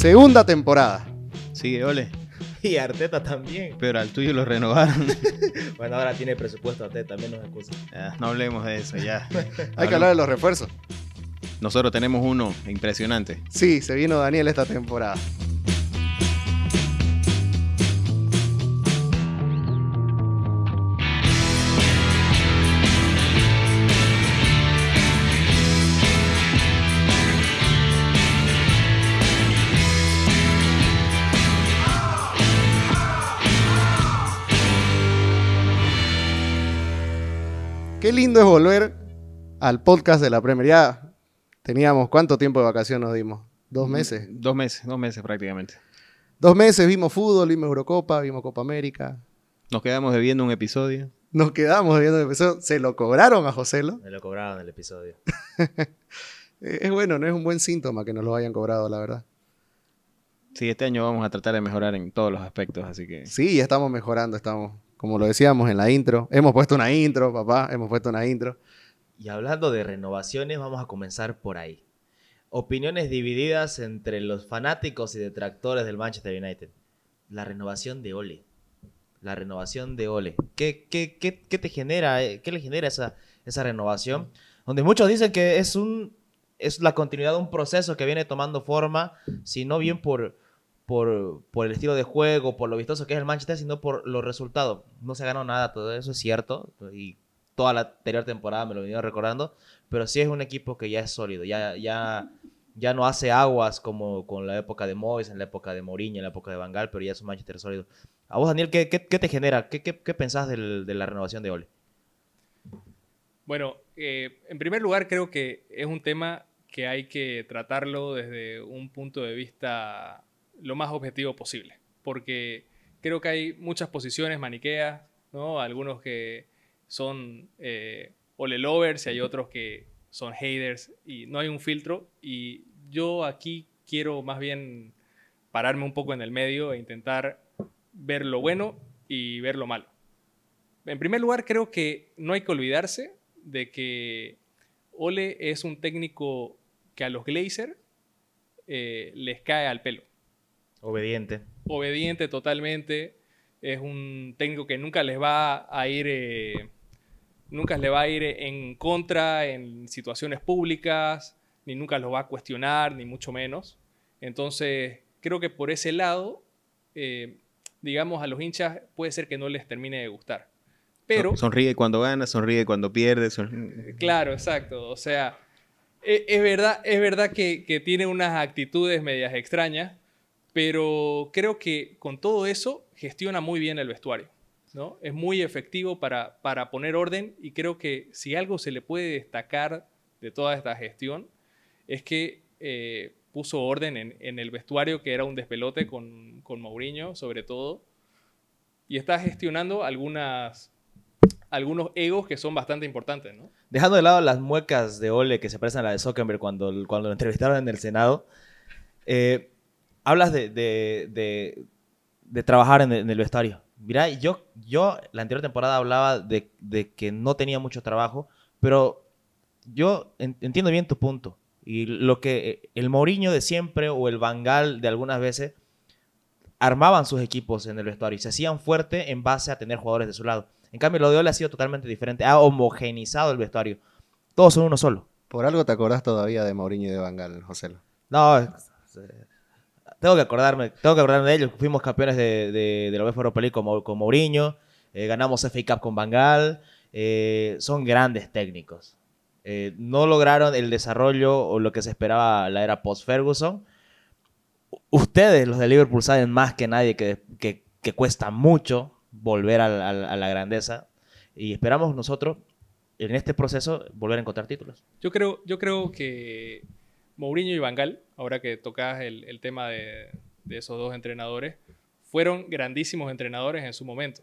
Segunda temporada. Sigue, ole. Y Arteta también. Pero al tuyo lo renovaron. bueno, ahora tiene presupuesto Arteta, también nos excusa. Ya, no hablemos de eso, ya. Hay que hablar de los refuerzos. Nosotros tenemos uno impresionante. Sí, se vino Daniel esta temporada. Qué lindo es volver al podcast de la Premier. Ya teníamos, ¿cuánto tiempo de vacación nos dimos? ¿Dos meses? Dos meses, dos meses prácticamente. Dos meses vimos fútbol, vimos Eurocopa, vimos Copa América. Nos quedamos debiendo un episodio. Nos quedamos viendo el episodio. Se lo cobraron a Joselo. Me lo cobraron el episodio. es bueno, no es un buen síntoma que nos lo hayan cobrado, la verdad. Sí, este año vamos a tratar de mejorar en todos los aspectos, así que... Sí, ya estamos mejorando, estamos, como lo decíamos en la intro. Hemos puesto una intro, papá, hemos puesto una intro. Y hablando de renovaciones, vamos a comenzar por ahí. Opiniones divididas entre los fanáticos y detractores del Manchester United. La renovación de Ole. La renovación de Ole. ¿Qué, qué, qué, qué te genera? eh? ¿Qué le genera esa, esa renovación? Donde muchos dicen que es un es la continuidad de un proceso que viene tomando forma, si no bien por, por, por el estilo de juego, por lo vistoso que es el Manchester, sino por los resultados. No se ganó nada, todo eso es cierto, y toda la anterior temporada me lo venía recordando, pero sí es un equipo que ya es sólido, ya, ya, ya no hace aguas como con la época de Moyes, en la época de Mourinho, en la época de Van Gaal, pero ya es un Manchester sólido. A vos, Daniel, ¿qué, qué, qué te genera? ¿Qué, qué, qué pensás del- de la renovación de Ole? Bueno, eh, en primer lugar creo que es un tema que hay que tratarlo desde un punto de vista lo más objetivo posible, porque creo que hay muchas posiciones maniqueas, ¿no? Algunos que son eh, ole lovers y hay otros que son haters y no hay un filtro y yo aquí quiero más bien pararme un poco en el medio e intentar ver lo bueno y ver lo malo. En primer lugar, creo que no hay que olvidarse de que Ole es un técnico que a los Glazer eh, les cae al pelo. Obediente. Obediente totalmente. Es un técnico que nunca les va a ir, eh, nunca le va a ir en contra en situaciones públicas, ni nunca los va a cuestionar, ni mucho menos. Entonces, creo que por ese lado, eh, digamos, a los hinchas puede ser que no les termine de gustar. Pero, Son- Sonríe cuando gana, sonríe cuando pierde. Claro, exacto. O sea, e- es, verdad, es verdad que, que tiene unas actitudes medias extrañas, pero creo que con todo eso gestiona muy bien el vestuario. ¿no? Es muy efectivo para, para poner orden y creo que si algo se le puede destacar de toda esta gestión es que eh, puso orden en, en el vestuario que era un despelote con, con Mourinho sobre todo y está gestionando algunas, algunos egos que son bastante importantes. ¿no? Dejando de lado las muecas de Ole que se parecen a la de Zuckerberg cuando, cuando lo entrevistaron en el Senado, eh, hablas de, de- de- de trabajar en el, en el vestuario. Mira, yo, yo la anterior temporada hablaba de, de que no tenía mucho trabajo, pero yo en- entiendo bien tu punto. Y lo que eh, el Mourinho de siempre o el Bangal de algunas veces armaban sus equipos en el vestuario y se hacían fuerte en base a tener jugadores de su lado. En cambio, lo de Ole ha sido totalmente diferente. Ha homogenizado el vestuario. Todos son uno solo. Por algo te acordás todavía de Mourinho y de Bangal, José. No, eh, tengo que acordarme, tengo que acordarme de ellos. Fuimos campeones de, la UEFA Europa League con, Mourinho, eh, ganamos FA Cup con Bangal. son grandes técnicos. Eh, no lograron el desarrollo o lo que se esperaba la era post-Ferguson. Ustedes, los de Liverpool, saben más que nadie que, que- cuesta mucho volver a la grandeza. Y esperamos nosotros, en este proceso, volver a encontrar títulos. Yo creo, yo creo que Mourinho y Bangal, ahora que tocas el, tema de, esos dos entrenadores, fueron grandísimos entrenadores en su momento.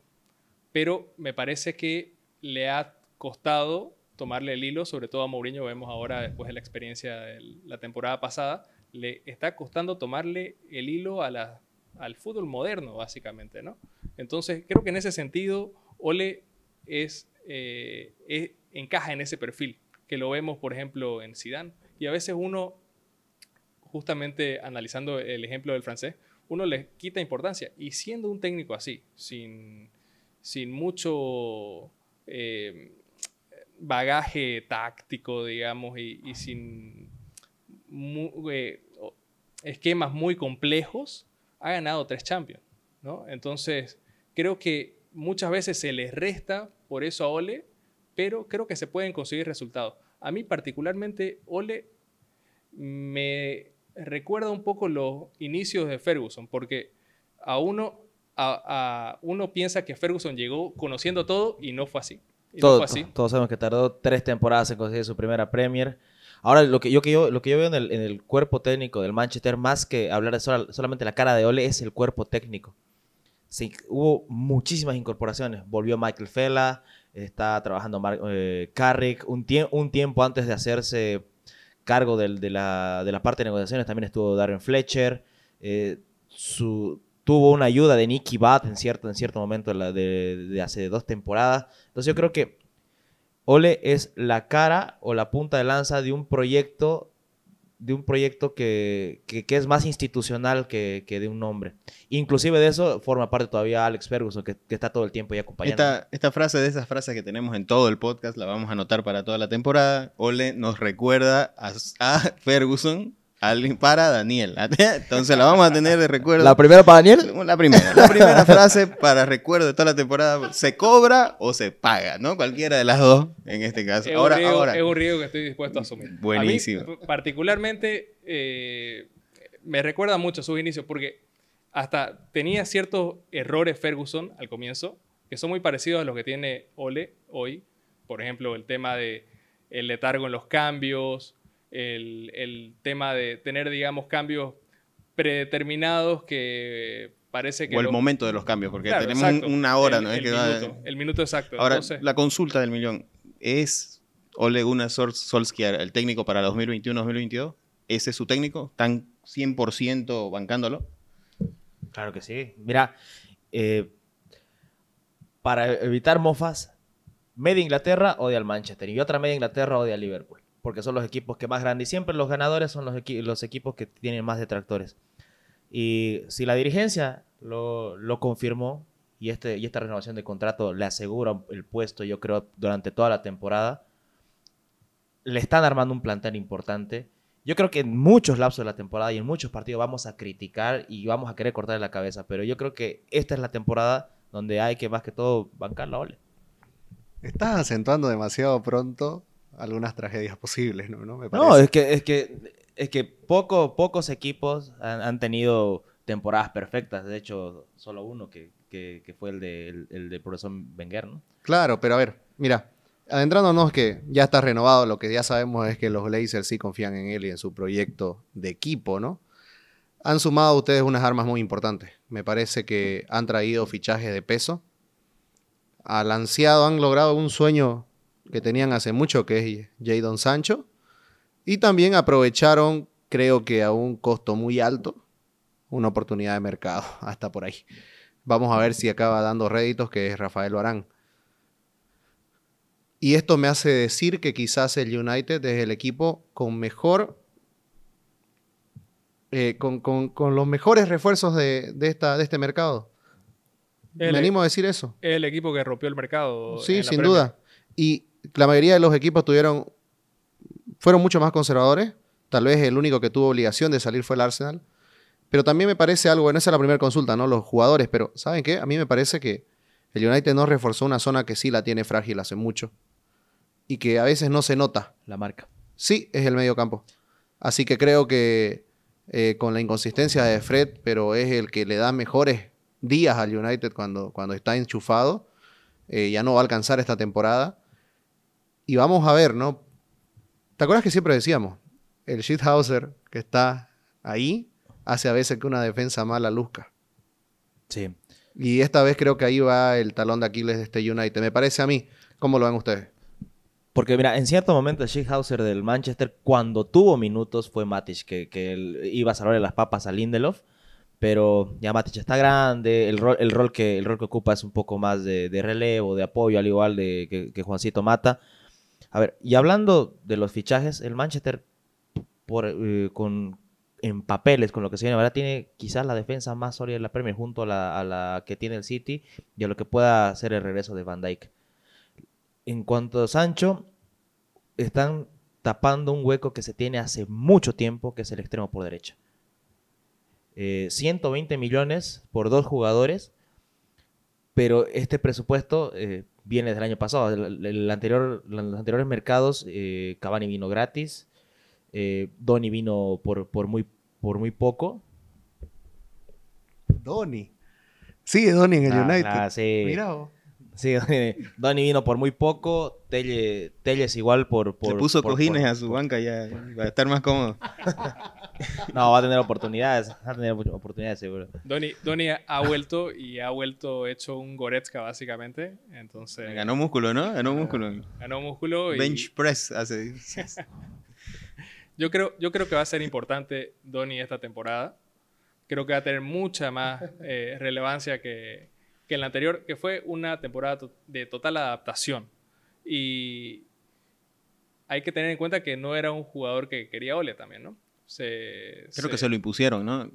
Pero me parece que le ha costado tomarle el hilo, sobre todo a Mourinho, vemos ahora después de la experiencia de la temporada pasada, le está costando tomarle el hilo al fútbol moderno, básicamente, ¿no? Entonces, creo que en ese sentido, Ole es, eh, es- encaja en ese perfil, que lo vemos, por ejemplo, en Zidane. Y a veces uno, justamente analizando el ejemplo del francés, uno le quita importancia. Y siendo un técnico así, sin, sin mucho eh, bagaje táctico, digamos, y, sin eh, esquemas muy complejos, ha ganado tres Champions. ¿no? Entonces, creo que muchas veces se les resta por eso a Ole, pero creo que se pueden conseguir resultados. A mí particularmente, Ole me recuerda un poco los inicios de Ferguson, porque a uno, a, a- uno piensa que Ferguson llegó conociendo todo y no fue así. Y no Todo- fue así. Todos sabemos que tardó tres temporadas en conseguir su primera Premier. Ahora, lo que yo, que yo, lo que yo veo en el, en el cuerpo técnico del Manchester, más que hablar de sola- solamente la cara de Ole, es el cuerpo técnico. Sí, hubo muchísimas incorporaciones. Volvió Michael Fella, está trabajando Mar- eh, Carrick. Un, tie- un tiempo antes de hacerse cargo del- de, la, de la parte de negociaciones también estuvo Darren Fletcher. Eh, su, tuvo una ayuda de Nicky Butt en cierto, en cierto momento de, la- de- de hace dos temporadas. Entonces yo creo que Ole es la cara o la punta de lanza de un proyecto de un proyecto que, que- es más institucional que, que de un nombre. Inclusive de eso forma parte todavía Alex Ferguson, que, está todo el tiempo ahí acompañando. Esta, esta frase de esas frases que tenemos en todo el podcast la vamos a anotar para toda la temporada. Ole nos recuerda a Ferguson al- para Daniel. Entonces la vamos a tener de recuerdo. La primera para Daniel. La primera, la primera frase para recuerdo de toda la temporada, ¿se cobra o se paga? ¿no? Cualquiera de las dos en este caso. Es, Ahora, un riesgo, ahora. es un riesgo que estoy dispuesto a asumir. Buenísimo. A mí, particularmente, eh, me recuerda mucho sus inicios porque hasta tenía ciertos errores Ferguson al comienzo que son muy parecidos a los que tiene Ole hoy. Por ejemplo, el tema de el letargo en los cambios, el, el tema de tener, digamos, cambios predeterminados que parece que... o el lo- momento de los cambios, porque Claro, tenemos exacto. una hora, El- ¿no? Es el que va- minuto, el minuto exacto. Ahora, Entonces- la consulta del millón. ¿Es Ole Gunnar Sol- Solskjaer el técnico para 2021-2022? ¿Ese es su técnico? ¿Están 100% bancándolo? Claro que sí. Mira, eh, para evitar mofas, media Inglaterra odia al Manchester y otra media Inglaterra odia al Liverpool, porque son los equipos que más grandes y siempre los ganadores son los, equi- los equipos que tienen más detractores. Y si la dirigencia lo, lo confirmó y, este, y esta renovación de contrato le asegura el puesto, yo creo, durante toda la temporada, le están armando un plantel importante. Yo creo que en muchos lapsos de la temporada y en muchos partidos vamos a criticar y vamos a querer cortarle la cabeza, pero yo creo que esta es la temporada donde hay que más que todo bancar la ole. Estás acentuando demasiado pronto algunas tragedias posibles, ¿no? ¿No? Me No, parece. es que, es que, es que poco, pocos equipos han, han tenido temporadas perfectas. De hecho, solo uno que, que- que fue el de, el, el de profesor Wenger, ¿no? Claro, pero a ver, mira, adentrándonos que ya está renovado, lo que ya sabemos es que los Blazers sí confían en él y en su proyecto de equipo, ¿no? Han sumado ustedes unas armas muy importantes. Me parece que han traído fichajes de peso. Al ansiado han logrado un sueño que tenían hace mucho, que es Jadon Sancho. Y también aprovecharon, creo que a un costo muy alto, una oportunidad de mercado, hasta por ahí. Vamos a ver si acaba dando réditos, que es Rafael Barán. Y esto me hace decir que quizás el United es el equipo con mejor. eh, con, con- con los mejores refuerzos de, de esta, de este mercado. El- Me animo a decir eso. Es el equipo que rompió el mercado. Sí, sin duda. Y la mayoría de los equipos tuvieron. fueron mucho más conservadores. Tal vez el único que tuvo obligación de salir fue el Arsenal. Pero también me parece algo, bueno, esa es la primera consulta, ¿no? Los jugadores, pero ¿saben qué? A mí me parece que el United no reforzó una zona que sí la tiene frágil hace mucho. Y que a veces no se nota. La marca. Sí, es el medio campo. Así que creo que eh, con la inconsistencia de Fred, pero es el que le da mejores días al United cuando, cuando está enchufado, eh, ya no va a alcanzar esta temporada. Y vamos a ver, ¿no? ¿Te acuerdas que siempre decíamos? El Shithauser que está ahí hace a veces que una defensa mala luzca. Sí. Y esta vez creo que ahí va el talón de Aquiles de este United. Me parece a mí. ¿Cómo lo ven ustedes? Porque mira, en cierto momento el Schickhauser del Manchester, cuando tuvo minutos, fue Matic, que, que él iba a salvarle las papas a Lindelof. Pero ya Matic está grande, el rol, el rol, que, el rol que ocupa es un poco más de, de relevo, de apoyo, al igual de que, que Juancito Mata. A ver, y hablando de los fichajes, el Manchester, eh, con, en papeles con lo que se viene, ahora tiene quizás la defensa más sólida de la Premier junto a la, que tiene el City y a lo que pueda hacer el regreso de Van Dijk. En cuanto a Sancho, están tapando un hueco que se tiene hace mucho tiempo, que es el extremo por derecha. Eh, 120 millones por dos jugadores, pero este presupuesto eh, viene del año pasado. El, el anterior, los anteriores mercados, eh, Cavani vino gratis, eh, Donny vino por, por, muy, por muy poco. Donny. Sigue Donny en el Ah, United. ah, sí. Sí, Donny vino por muy poco, Telle, Telles igual por... por Le puso por- cojines por- a su banca ya va a estar más cómodo. No, va a tener oportunidades, va a tener oportunidades seguro. Donny, Donny ha vuelto y ha vuelto hecho un Goretzka básicamente. Entonces Ganó músculo, ¿no? Ganó músculo. ganó músculo y Bench press hace. yo creo, yo creo que va a ser importante Donny esta temporada. Creo que va a tener mucha más eh, relevancia que, que en la anterior, que fue una temporada to- de total adaptación. Y hay que tener en cuenta que no era un jugador que quería Ole también, ¿no? Se- Creo que se lo impusieron, ¿no?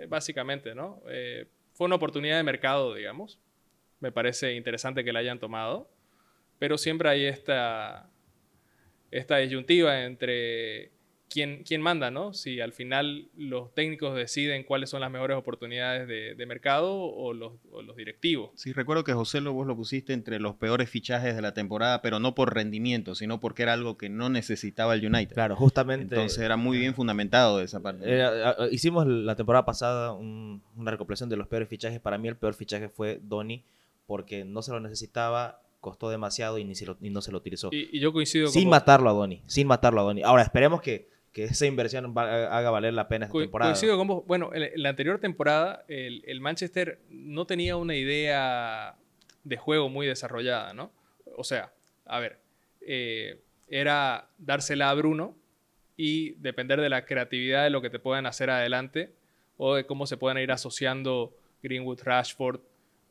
eh, básicamente, ¿no? Eh, fue una oportunidad de mercado, digamos. Me parece interesante que la hayan tomado, pero siempre hay esta, esta disyuntiva entre quién, quién manda, ¿no? Si al final los técnicos deciden cuáles son las mejores oportunidades de, de mercado o los, o los directivos. Sí, recuerdo que José lo vos lo pusiste entre los peores fichajes de la temporada, pero no por rendimiento, sino porque era algo que no necesitaba el United. Claro, justamente... Entonces era muy bien fundamentado de esa parte. Era- hicimos la temporada pasada un- una recopilación de los peores fichajes. Para mí el peor fichaje fue Donny porque no se lo necesitaba, costó demasiado y, ni se lo- y no se lo utilizó. Y, y yo coincido sin matarlo a Donny, sin matarlo a Donny. Ahora, esperemos que, que esa inversión va- haga valer la pena esta Co- temporada. Coincido con vos. Bueno, en, en la anterior temporada, el, el Manchester no tenía una idea de juego muy desarrollada, ¿no? O sea, a ver, eh, era dársela a Bruno y depender de la creatividad de lo que te puedan hacer adelante o de cómo se puedan ir asociando Greenwood, Rashford.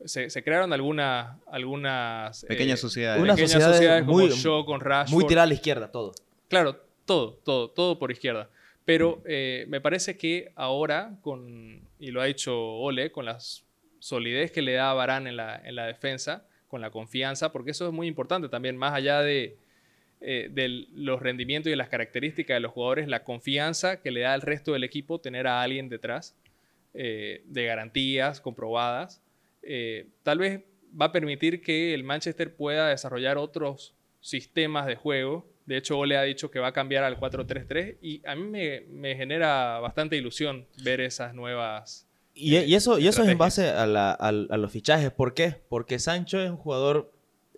Se, se crearon algunas, algunas Pequeñas eh, sociedades. Una pequeñas sociedades sociedades como muy- con Rashford. Muy tirada a la izquierda todo. Claro, todo, todo, todo por izquierda. Pero eh, me parece que ahora, con, y lo ha hecho Ole, con la solidez que le da a Varane en la, en la defensa, con la confianza, porque eso es muy importante también, más allá de, eh, de los rendimientos y de las características de los jugadores, la confianza que le da al resto del equipo tener a alguien detrás eh, de garantías comprobadas, eh, tal vez va a permitir que el Manchester pueda desarrollar otros sistemas de juego. De hecho, Ole ha dicho que va a cambiar al 4-3-3 y a mí me, me genera bastante ilusión ver esas nuevas... Y, y eso, y eso es en base a, la- a los fichajes. ¿Por qué? Porque Sancho es un jugador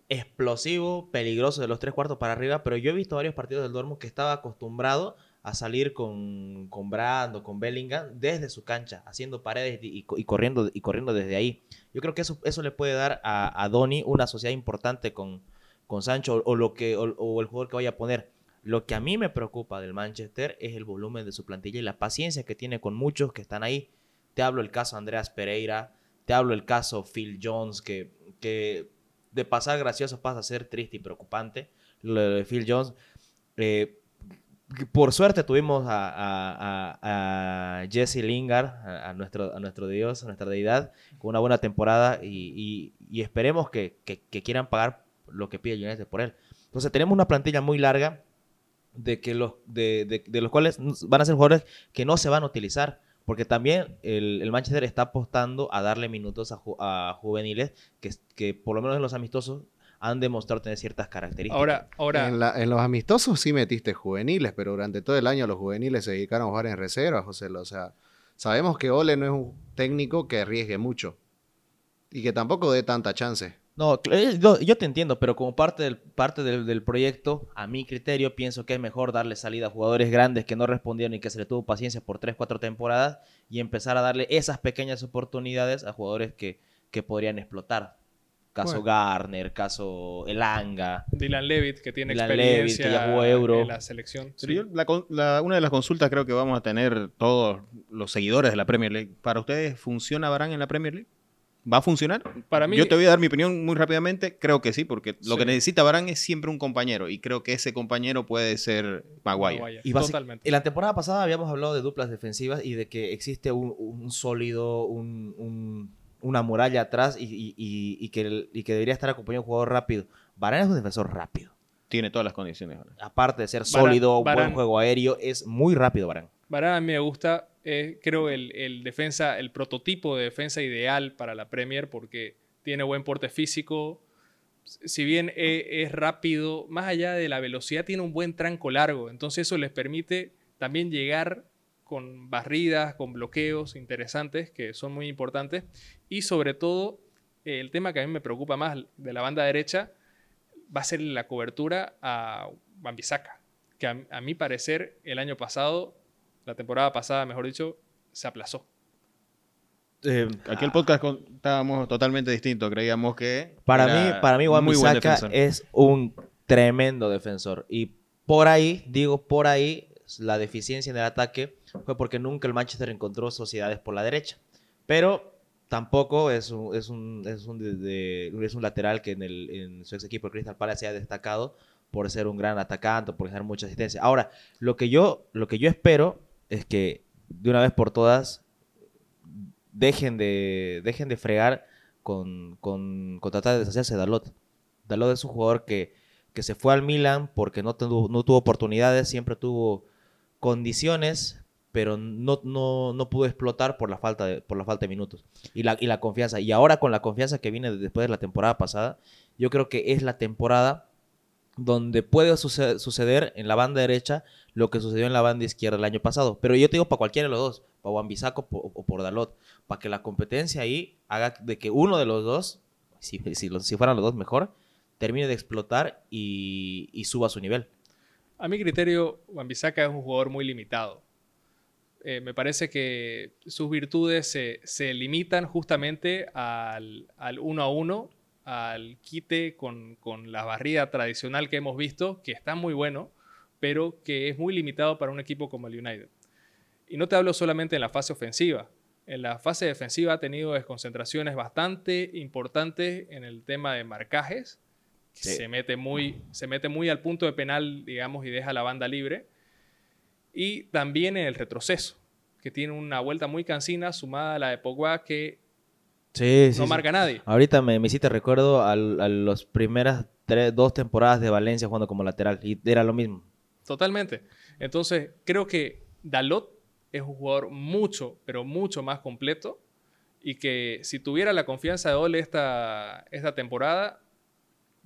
explosivo, peligroso de los tres cuartos para arriba, pero yo he visto varios partidos del Dortmund que estaba acostumbrado a salir con, con Brando, con Bellingham, desde su cancha, haciendo paredes y, y corriendo, y corriendo desde ahí. Yo creo que eso, eso le puede dar a, a Donny una sociedad importante con, con Sancho o, lo que, o, o el jugador que vaya a poner. Lo que a mí me preocupa del Manchester es el volumen de su plantilla y la paciencia que tiene con muchos que están ahí. Te hablo el caso Andreas Pereira, te hablo el caso Phil Jones, que, que de pasar gracioso pasa a ser triste y preocupante. Lo de Phil Jones. eh, por suerte tuvimos a, a- Jesse Lingard, a, nuestro, a nuestro Dios, a nuestra deidad, con una buena temporada y, y- y esperemos que, que- que quieran pagar lo que pide United por él. Entonces tenemos una plantilla muy larga de, que los, de, de- de los cuales van a ser jugadores que no se van a utilizar. Porque también el, el Manchester está apostando a darle minutos a, ju- a juveniles que, que por lo menos en los amistosos han demostrado tener ciertas características. Ahora, ahora En, la- en los amistosos sí metiste juveniles, pero durante todo el año los juveniles se dedicaron a jugar en reserva, José. O sea, sabemos que Ole no es un técnico que arriesgue mucho y que tampoco dé tanta chance. No, eh, yo, yo te entiendo, pero como parte, del, parte del, del proyecto, a mi criterio, pienso que es mejor darle salida a jugadores grandes que no respondieron y que se le tuvo paciencia por 3, 4 temporadas y empezar a darle esas pequeñas oportunidades a jugadores que, que podrían explotar. Caso Bueno. Garner, caso Elanga. Dylan Levitt, que tiene Dylan Levitt, que experiencia ya jugó Euro. en la selección. Pero sí. yo, la con- la- una de las consultas creo que vamos a tener todos los seguidores de la Premier League. ¿Para ustedes funciona Varane en la Premier League? ¿Va a funcionar? Para mí, Yo te voy a dar mi opinión muy rápidamente. Creo que sí, porque lo Sí. que necesita Varane es siempre un compañero. Y creo que ese compañero puede ser Maguire. Maguire, Y totalmente. En la temporada pasada habíamos hablado de duplas defensivas y de que existe un, un sólido, un- un- una muralla atrás y, y- y- y que, el- y que debería estar acompañado de un jugador rápido. Varane es un defensor rápido. Tiene todas las condiciones. Aparte de ser sólido, buen Varane- juego aéreo, es muy rápido Varane. Varane a mí me gusta, eh, creo el, el defensa, el prototipo de defensa ideal para la Premier porque tiene buen porte físico. Si bien e- es, rápido, más allá de la velocidad, tiene un buen tranco largo. Entonces eso les permite también llegar con barridas, con bloqueos interesantes que son muy importantes. Y sobre todo, el tema que a mí me preocupa más de la banda derecha va a ser la cobertura a Bambisaka, que a mi parecer el año pasado, la temporada pasada, mejor dicho, se aplazó. Aquí el podcast con- estábamos totalmente distintos. Creíamos que. Para mí, para mí Bissaka defensor. es un tremendo defensor. Y por ahí, digo por ahí, la deficiencia en el ataque fue porque nunca el Manchester encontró sociedades por la derecha. Pero tampoco es un, es un, es un, de- de- es un lateral que en, el, en su ex equipo, el Crystal Palace, se ha destacado por ser un gran atacante, por generar mucha asistencia. Ahora, lo que yo, lo que yo espero es que de una vez por todas dejen de, dejen de fregar con, con, con tratar de deshacerse de Dalot. Dalot es un jugador que, que se fue al Milan porque no tuvo, no tuvo oportunidades, siempre tuvo condiciones, pero no, no, no pudo explotar por la falta de, por la falta de minutos y la, y la confianza. Y ahora con la confianza que viene después de la temporada pasada, yo creo que es la temporada donde puede suce- suceder en la banda derecha lo que sucedió en la banda izquierda el año pasado. Pero yo te digo para cualquiera de los dos, para Juan o por Dalot, para que la competencia ahí haga de que uno de los dos, si, si, fueran los dos mejor, termine de explotar y, y suba su nivel. A mi criterio, Wan-Bissaka es un jugador muy limitado. Eh, me parece que sus virtudes se, se limitan justamente al, al uno a uno, al quite con, con la barrida tradicional que hemos visto, que está muy bueno, pero que es muy limitado para un equipo como el United. Y no te hablo solamente en la fase ofensiva. En la fase defensiva ha tenido desconcentraciones bastante importantes en el tema de marcajes. Sí. Se, mete muy, se mete muy al punto de penal, digamos, y deja la banda libre. Y también en el retroceso, que tiene una vuelta muy cansina sumada a la de Pogba que Sí, no marca nadie. Ahorita me, me hiciste recuerdo al- a, las primeras tres, dos temporadas de Valencia jugando como lateral y era lo mismo. Totalmente. Entonces, creo que Dalot es un jugador mucho, pero mucho más completo y que si tuviera la confianza de Ole esta, esta temporada,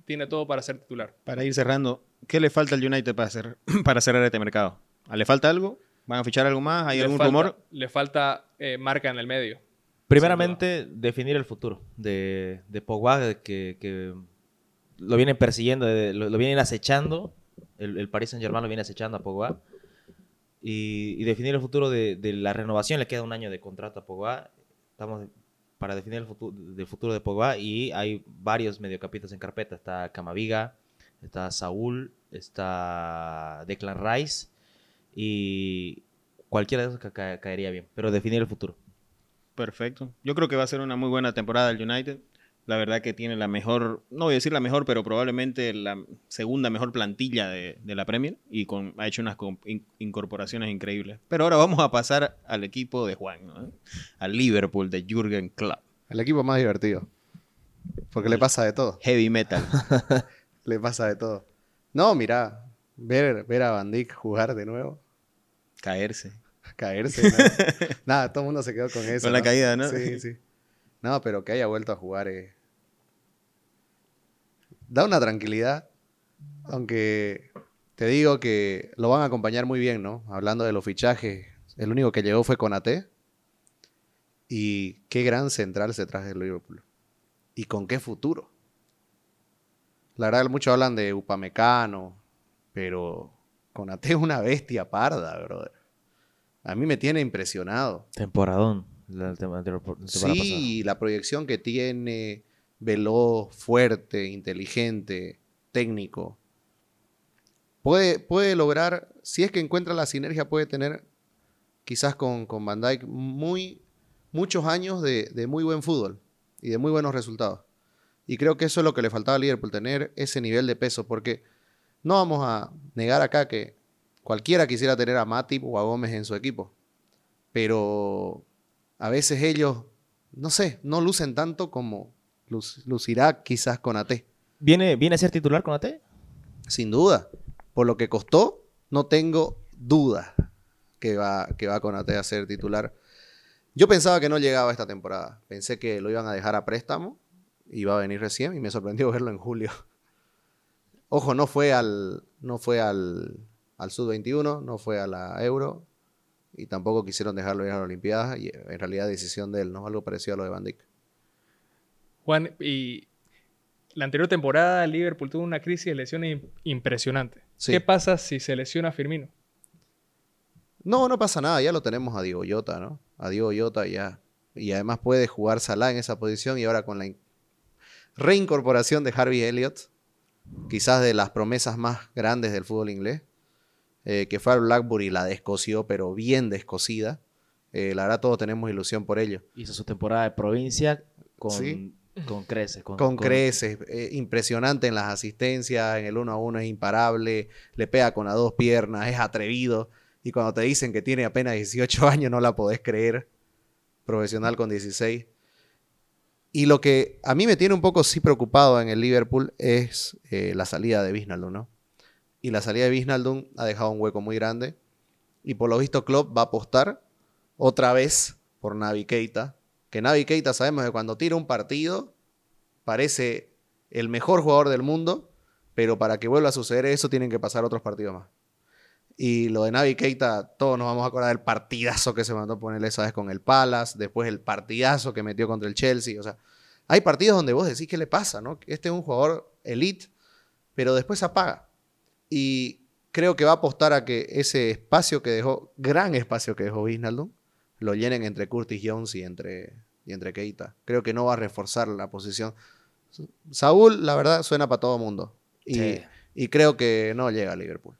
tiene todo para ser titular. Para ir cerrando, ¿qué le falta al United para, hacer, para cerrar este mercado? ¿Le falta algo? ¿Van a fichar algo más? ¿Hay Le algún falta- rumor? Le falta eh, marca en el medio. Primeramente, definir el futuro de, de Pogba, que, que lo vienen persiguiendo, de- lo, lo vienen acechando. El, el Paris Saint Germain lo viene acechando a Pogba. Y, definir el futuro de, de la renovación. Le queda un año de contrato a Pogba. Estamos para definir el futuro, del futuro de Pogba. Y hay varios mediocampistas en carpeta. Está Camaviga, está Saúl, está Declan Rice. Y cualquiera de esos ca- ca- caería bien. Pero definir el futuro. Perfecto. Yo creo que va a ser una muy buena temporada el United. La verdad que tiene la mejor, no voy a decir la mejor, pero probablemente la segunda mejor plantilla de, de la Premier y con, ha hecho unas in- incorporaciones increíbles. Pero ahora vamos a pasar al equipo de Juan, ¿no? al Liverpool de Jürgen Klopp. El equipo más divertido. Porque le pasa de todo. Heavy metal. Le pasa de todo. No, mira, ver, ver a Van Dijk jugar de nuevo, Caerse. caerse. Nada, Nada, todo el mundo se quedó con eso. Con la caída, ¿no? Sí, sí. No, pero que haya vuelto a jugar eh, da una tranquilidad. Aunque te digo que lo van a acompañar muy bien, ¿no? Hablando de los fichajes, el único que llegó fue Conate. Y qué gran central se traje el Liverpool. ¿Y con qué futuro? La verdad, muchos hablan de Upamecano, pero Conate es una bestia parda, brother. A mí me tiene impresionado. Temporadón. La, pasada. Sí, la proyección que tiene, veloz, fuerte, inteligente, técnico. Puede, puede lograr, si es que encuentra la sinergia, puede tener quizás con, con Van Dijk muy, muchos años de, de muy buen fútbol. y de muy buenos resultados. Y creo que eso es lo que le faltaba a Liverpool, tener ese nivel de peso, porque no vamos a negar acá que cualquiera quisiera tener a Matip o a Gómez en su equipo, pero a veces ellos, no sé, no lucen tanto como lucirá quizás con AT. ¿Viene, ¿Viene a ser titular con AT? Sin duda. Por lo que costó, no tengo duda que va, que va con AT a ser titular. Yo pensaba que no llegaba esta temporada. Pensé que lo iban a dejar a préstamo. Iba a venir recién y me sorprendió verlo en julio. Ojo, no fue al, no fue al, al Sud-21, no fue a la Euro y tampoco quisieron dejarlo ir a la Olimpiada y en realidad decisión de él, ¿no? Algo parecido a lo de Van Dijk. Juan, y la anterior temporada Liverpool tuvo una crisis de lesiones impresionante. ¿Qué pasa si se lesiona Firmino? No, no pasa nada, ya lo tenemos a Diego Yota, ¿no? A Diego Yota ya. Y además puede jugar Salah en esa posición y ahora con la reincorporación de Harvey Elliott, quizás de las promesas más grandes del fútbol inglés, eh, que fue al Blackburn y la descoció, pero bien descosida. Eh, la verdad, todos tenemos ilusión por ello. Hizo su temporada de provincia con, con creces. Con, creces. Eh, impresionante en las asistencias, en el uno a uno es imparable, le pega con las dos piernas, es atrevido. Y cuando te dicen que tiene apenas 18 años, no la podés creer. Profesional con 16. Y lo que a mí me tiene un poco sí preocupado en el Liverpool es la salida de Wijnaldum, ¿no? Y la salida de Wijnaldum ha dejado un hueco muy grande. Y por lo visto Klopp va a apostar otra vez por Navi Keita. Que Navi Keita sabemos que cuando tira un partido parece el mejor jugador del mundo. Pero para que vuelva a suceder eso tienen que pasar otros partidos más. Y lo de Navi Keita, todos nos vamos a acordar del partidazo que se mandó a ponerle esa vez con el Palace, después el partidazo que metió contra el Chelsea. O sea, hay partidos donde vos decís qué le pasa, ¿no? Este es un jugador elite, pero después apaga. Y creo que va a apostar a que ese espacio que dejó, gran espacio que dejó Wijnaldum, lo llenen entre Curtis Jones y entre, y entre Keita. Creo que no va a reforzar la posición. Saúl, la verdad, suena para todo el mundo. Y, y creo que no llega a Liverpool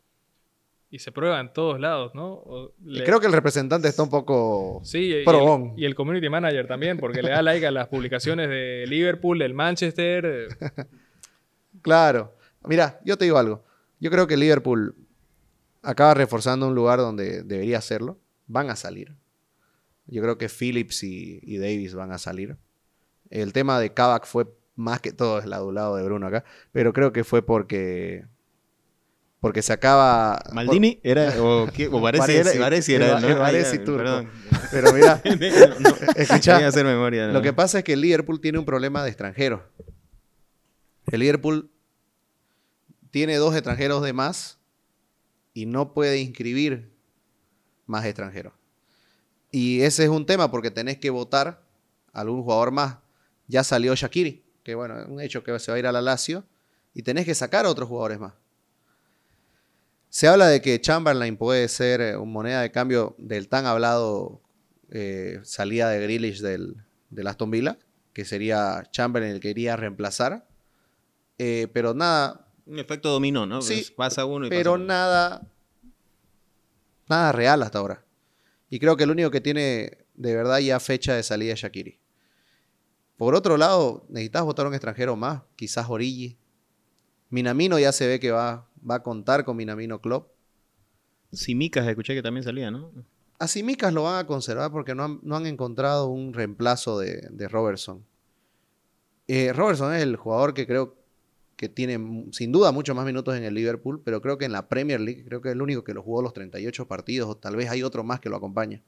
y se prueba en todos lados, ¿no? Creo que el representante está un poco sí, y el, y el, community manager también, porque le da like a las publicaciones de Liverpool, del Manchester. claro. Mira, yo te digo algo. Yo creo que Liverpool acaba reforzando un lugar donde debería hacerlo. Van a salir. Yo creo que Phillips y, Davis van a salir. El tema de Kavak fue más que todo el adulado de Bruno acá, pero creo que fue porque porque se acaba. ¿Maldini? Era, o, ¿qué? o Varese, era, ¿no? Varese turco. Pero mira, escucha, hacer memoria, lo que pasa es que el Liverpool tiene un problema de extranjeros. El Liverpool tiene dos extranjeros de más y no puede inscribir más extranjeros. Y ese es un tema porque tenés que votar a algún jugador más. Ya salió Shakiri, que bueno, es un hecho que se va a ir a la Lazio, y tenés que sacar a otros jugadores más. Se habla de que Chamberlain puede ser eh, un moneda de cambio del tan hablado eh, salida de Grealish del, del, Aston Villa, que sería Chamberlain el que iría a reemplazar. Eh, pero nada, un efecto dominó, ¿no? Sí, pasa uno y pero nada, nada real hasta ahora. Y creo que el único que tiene de verdad ya fecha de salida es Shakiri. Por otro lado, necesitas votar a un extranjero más, quizás Origi. Minamino ya se ve que va, va a contar con Minamino Club. Simicas, escuché que también salía, ¿no? A Simicas lo van a conservar porque no han, encontrado un reemplazo de, Robertson. Eh, Robertson es el jugador que creo que tiene sin duda mucho más minutos en el Liverpool, pero creo que en la Premier League, creo que es el único que lo jugó los 38 partidos, o tal vez hay otro más que lo acompaña.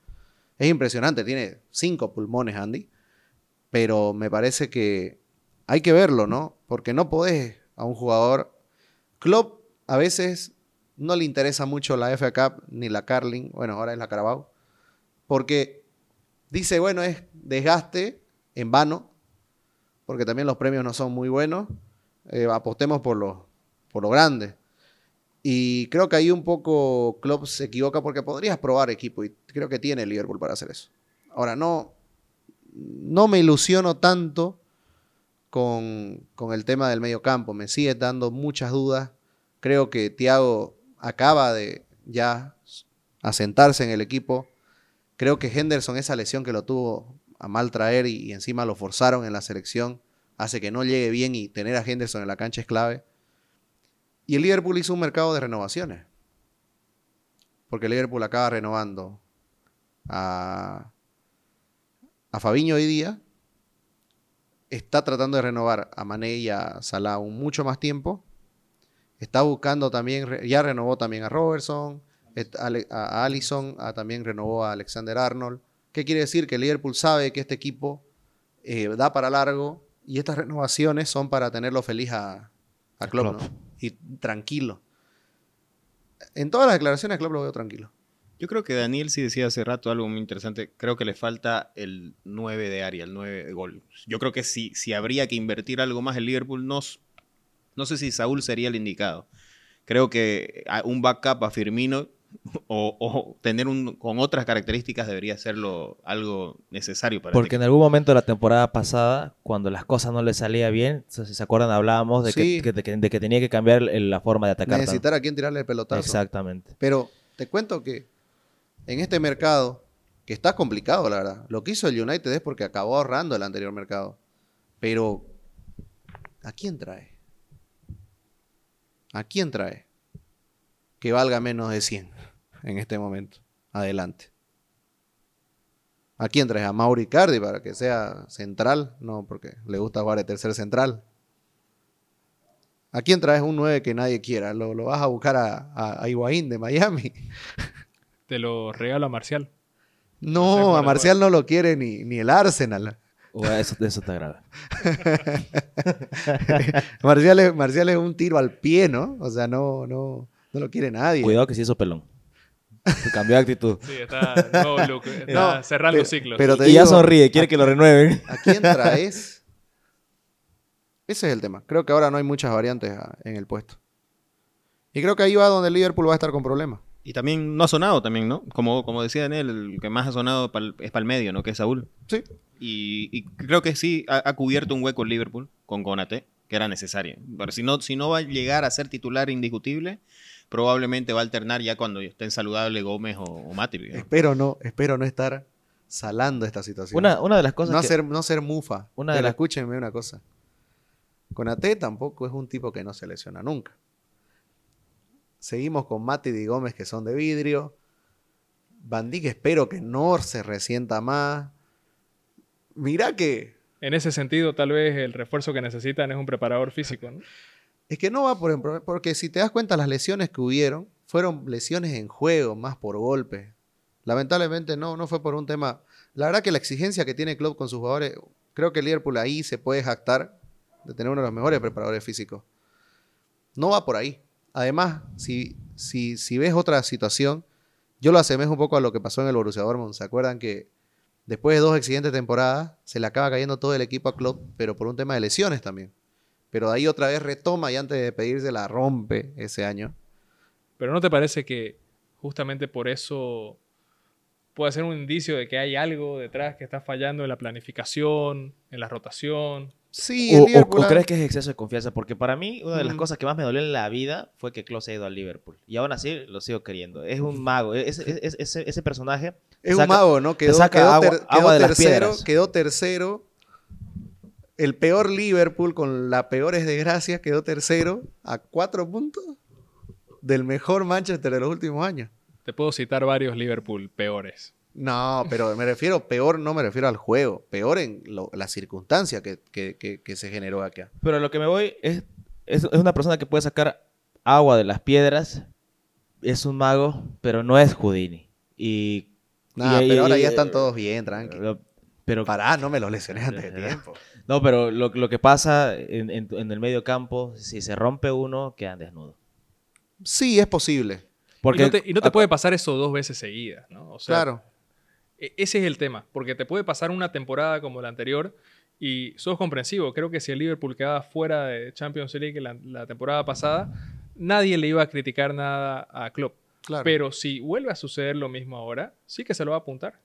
Es impresionante, tiene cinco pulmones Andy, pero me parece que hay que verlo, ¿no? Porque no podés a un jugador... Klopp a veces no le interesa mucho la FA Cup ni la Carling, bueno, ahora es la Carabao, porque dice, bueno, es desgaste en vano, porque también los premios no son muy buenos, eh, apostemos por lo, por lo grande. Y creo que ahí un poco Klopp se equivoca porque podrías probar equipo y creo que tiene el Liverpool para hacer eso. Ahora, no, no me ilusiono tanto con, con el tema del medio campo, me sigue dando muchas dudas. Creo que Thiago acaba de ya asentarse en el equipo. Creo que Henderson, esa lesión que lo tuvo a mal traer y, y encima lo forzaron en la selección, hace que no llegue bien y tener a Henderson en la cancha es clave. Y el Liverpool hizo un mercado de renovaciones. Porque el Liverpool acaba renovando a, a Fabiño hoy día. Está tratando de renovar a Mané y a Salah mucho más tiempo. Está buscando también, ya renovó también a Robertson, a Allison, a- también renovó a Alexander Arnold. ¿Qué quiere decir? Que el Liverpool sabe que este equipo eh, da para largo y estas renovaciones son para tenerlo feliz a, a A Klopp, Klopp. ¿no? Y tranquilo. En todas las declaraciones Klopp lo veo tranquilo. Yo creo que Daniel sí decía hace rato algo muy interesante. Creo que le falta el 9 de área, el 9 de gol. Yo creo que si, si habría que invertir algo más el Liverpool, no, no sé si Saúl sería el indicado. Creo que a- un backup a Firmino o, o tener un con otras características debería serlo algo necesario para Porque este en algún momento de la temporada pasada, cuando las cosas no le salían bien, si se acuerdan, hablábamos de, Sí. que, que- de que- de que tenía que cambiar la forma de atacar. Necesitar a quien tirarle el pelotazo. Exactamente. Pero te cuento que en este mercado, que está complicado, la verdad, lo que hizo el United es porque acabó ahorrando el anterior mercado. Pero, ¿a quién trae? ¿A quién trae? Que valga menos de 100 en este momento. Adelante. ¿A quién traes? ¿A Mauri Cardi para que sea central? No, porque le gusta jugar de tercer central. ¿A quién traes un 9 que nadie quiera? ¿Lo, lo vas a buscar a, a, a Higuaín de Miami? Te lo regalo a Marcial. No a Marcial no lo quiere ni, ni el Arsenal. O eso, eso está grave. Marcial, es, Marcial es un tiro al pie, ¿no? O sea, no, no, no lo quiere nadie. Cuidado que se hizo pelón. Cambió de actitud. Sí, está nuevo look. Está No, cerrando pero- ciclos. pero te y ya sonríe, quiere que lo renueven. ¿A quién traes? Ese es el tema. Creo que ahora no hay muchas variantes ah, en el puesto. Y creo que ahí va donde el Liverpool va a estar con problemas. Y también no ha sonado también, ¿no? Como, como decía Daniel, el que más ha sonado pa'l- es para el medio, ¿no? Que es Saúl. Sí. Y, y creo que sí ha, ha cubierto un hueco el Liverpool con Konate, que era necesario. Pero si no, si no va a llegar a ser titular indiscutible, probablemente va a alternar ya cuando estén saludables Gómez o. ¿no? Espero no, espero no estar salando esta situación. Una, una de las cosas no, que... ser, no ser mufa. Una de las- escúchenme una cosa. Conate tampoco es un tipo que no se lesiona nunca. Seguimos con Mati y Gómez que son de vidrio. Dijk espero que no se resienta más. Mirá que En ese sentido, tal vez el refuerzo que necesitan es un preparador físico. ¿no? Es que no va por ejemplo, porque si te das cuenta las lesiones que hubieron fueron lesiones en juego, más por golpe. Lamentablemente no, no fue por un tema. La verdad que la exigencia que tiene Klopp con sus jugadores, creo que el Liverpool ahí se puede jactar de tener uno de los mejores preparadores físicos. No va por ahí. Además, si, si, ves otra situación, yo lo asemejo un poco a lo que pasó en el Borussia Dortmund. ¿Se acuerdan que después de dos excelentes temporadas se le acaba cayendo todo el equipo a Klopp, pero por un tema de lesiones también? Pero de ahí otra vez retoma y antes de pedirse la rompe ese año. Pero ¿no te parece que justamente por eso puede ser un indicio de que hay algo detrás que está fallando en la planificación, en la rotación? Sí, O, o- o crees que es exceso de confianza? Porque para mí, una de las Mm. cosas que más me dolió en la vida fue que Klopp se ha ido al Liverpool. Y aún así lo sigo queriendo. Es un mago. Es- es- es- ese, ese personaje Es saca- un mago, ¿no? Quedó, saca quedó agua- ter- agua quedó de las tercero, piedras. quedó tercero. El peor Liverpool con las peores desgracias quedó tercero a cuatro puntos del mejor Manchester de los últimos años. Te puedo citar varios Liverpool peores. No, pero me refiero peor, no me refiero al juego, peor en lo- la circunstancia que, que- que- que se generó acá. Pero a lo que me voy es, es, es una persona que puede sacar agua de las piedras. Es un mago, pero no es Houdini. Y, Nah, y- pero y- ahora y- ya están todos bien, tranqui. Pero, Pará, no me lo lesioné antes de tiempo. No, pero lo, lo que pasa en, en- en el medio campo, si se rompe uno, quedan desnudos. Sí, es posible. Porque y no te, y no te a- puede pasar eso dos veces seguidas, ¿no? O sea, Claro. e- ese es el tema, porque te puede pasar una temporada como la anterior y sos comprensivo. Creo que si el Liverpool quedaba fuera de Champions League la, la temporada pasada, nadie le iba a criticar nada a Klopp. Claro. Pero si vuelve a suceder lo mismo ahora, sí que se lo va a apuntar.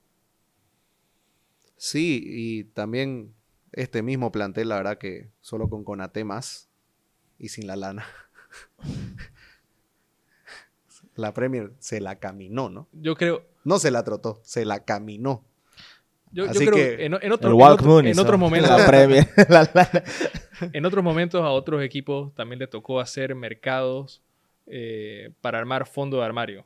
Sí, y también este mismo plantel, la verdad que solo con Conate más y sin la lana. la Premier se la caminó, ¿no? Yo creo, No se la trotó, se la caminó Yo, yo Así creo que- que en, en otro- El en otro- en otros momentos, La Premier. La- la- en otros momentos a otros equipos también le tocó hacer mercados eh, para armar fondo de armario.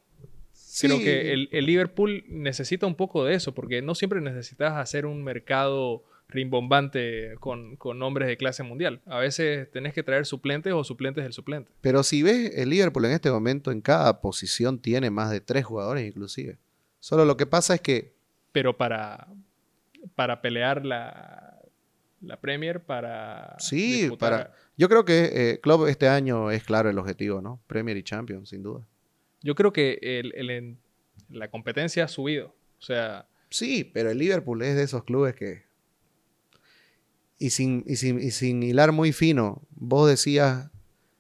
Creo Sí, que el, el Liverpool necesita un poco de eso, porque no siempre necesitas hacer un mercado rimbombante con, con nombres de clase mundial. A veces tenés que traer suplentes o suplentes del suplente. Pero si ves, el Liverpool en este momento en cada posición tiene más de tres jugadores inclusive. Solo lo que pasa es que Pero para, para pelear la, la Premier, para... Sí, disputar- para- yo creo que eh, Klopp este año es claro el objetivo, ¿no? Premier y Champions, sin duda. Yo creo que el- el la competencia ha subido. O sea, Sí, pero el Liverpool es de esos clubes que... Y sin, y sin, y sin hilar muy fino, vos decías,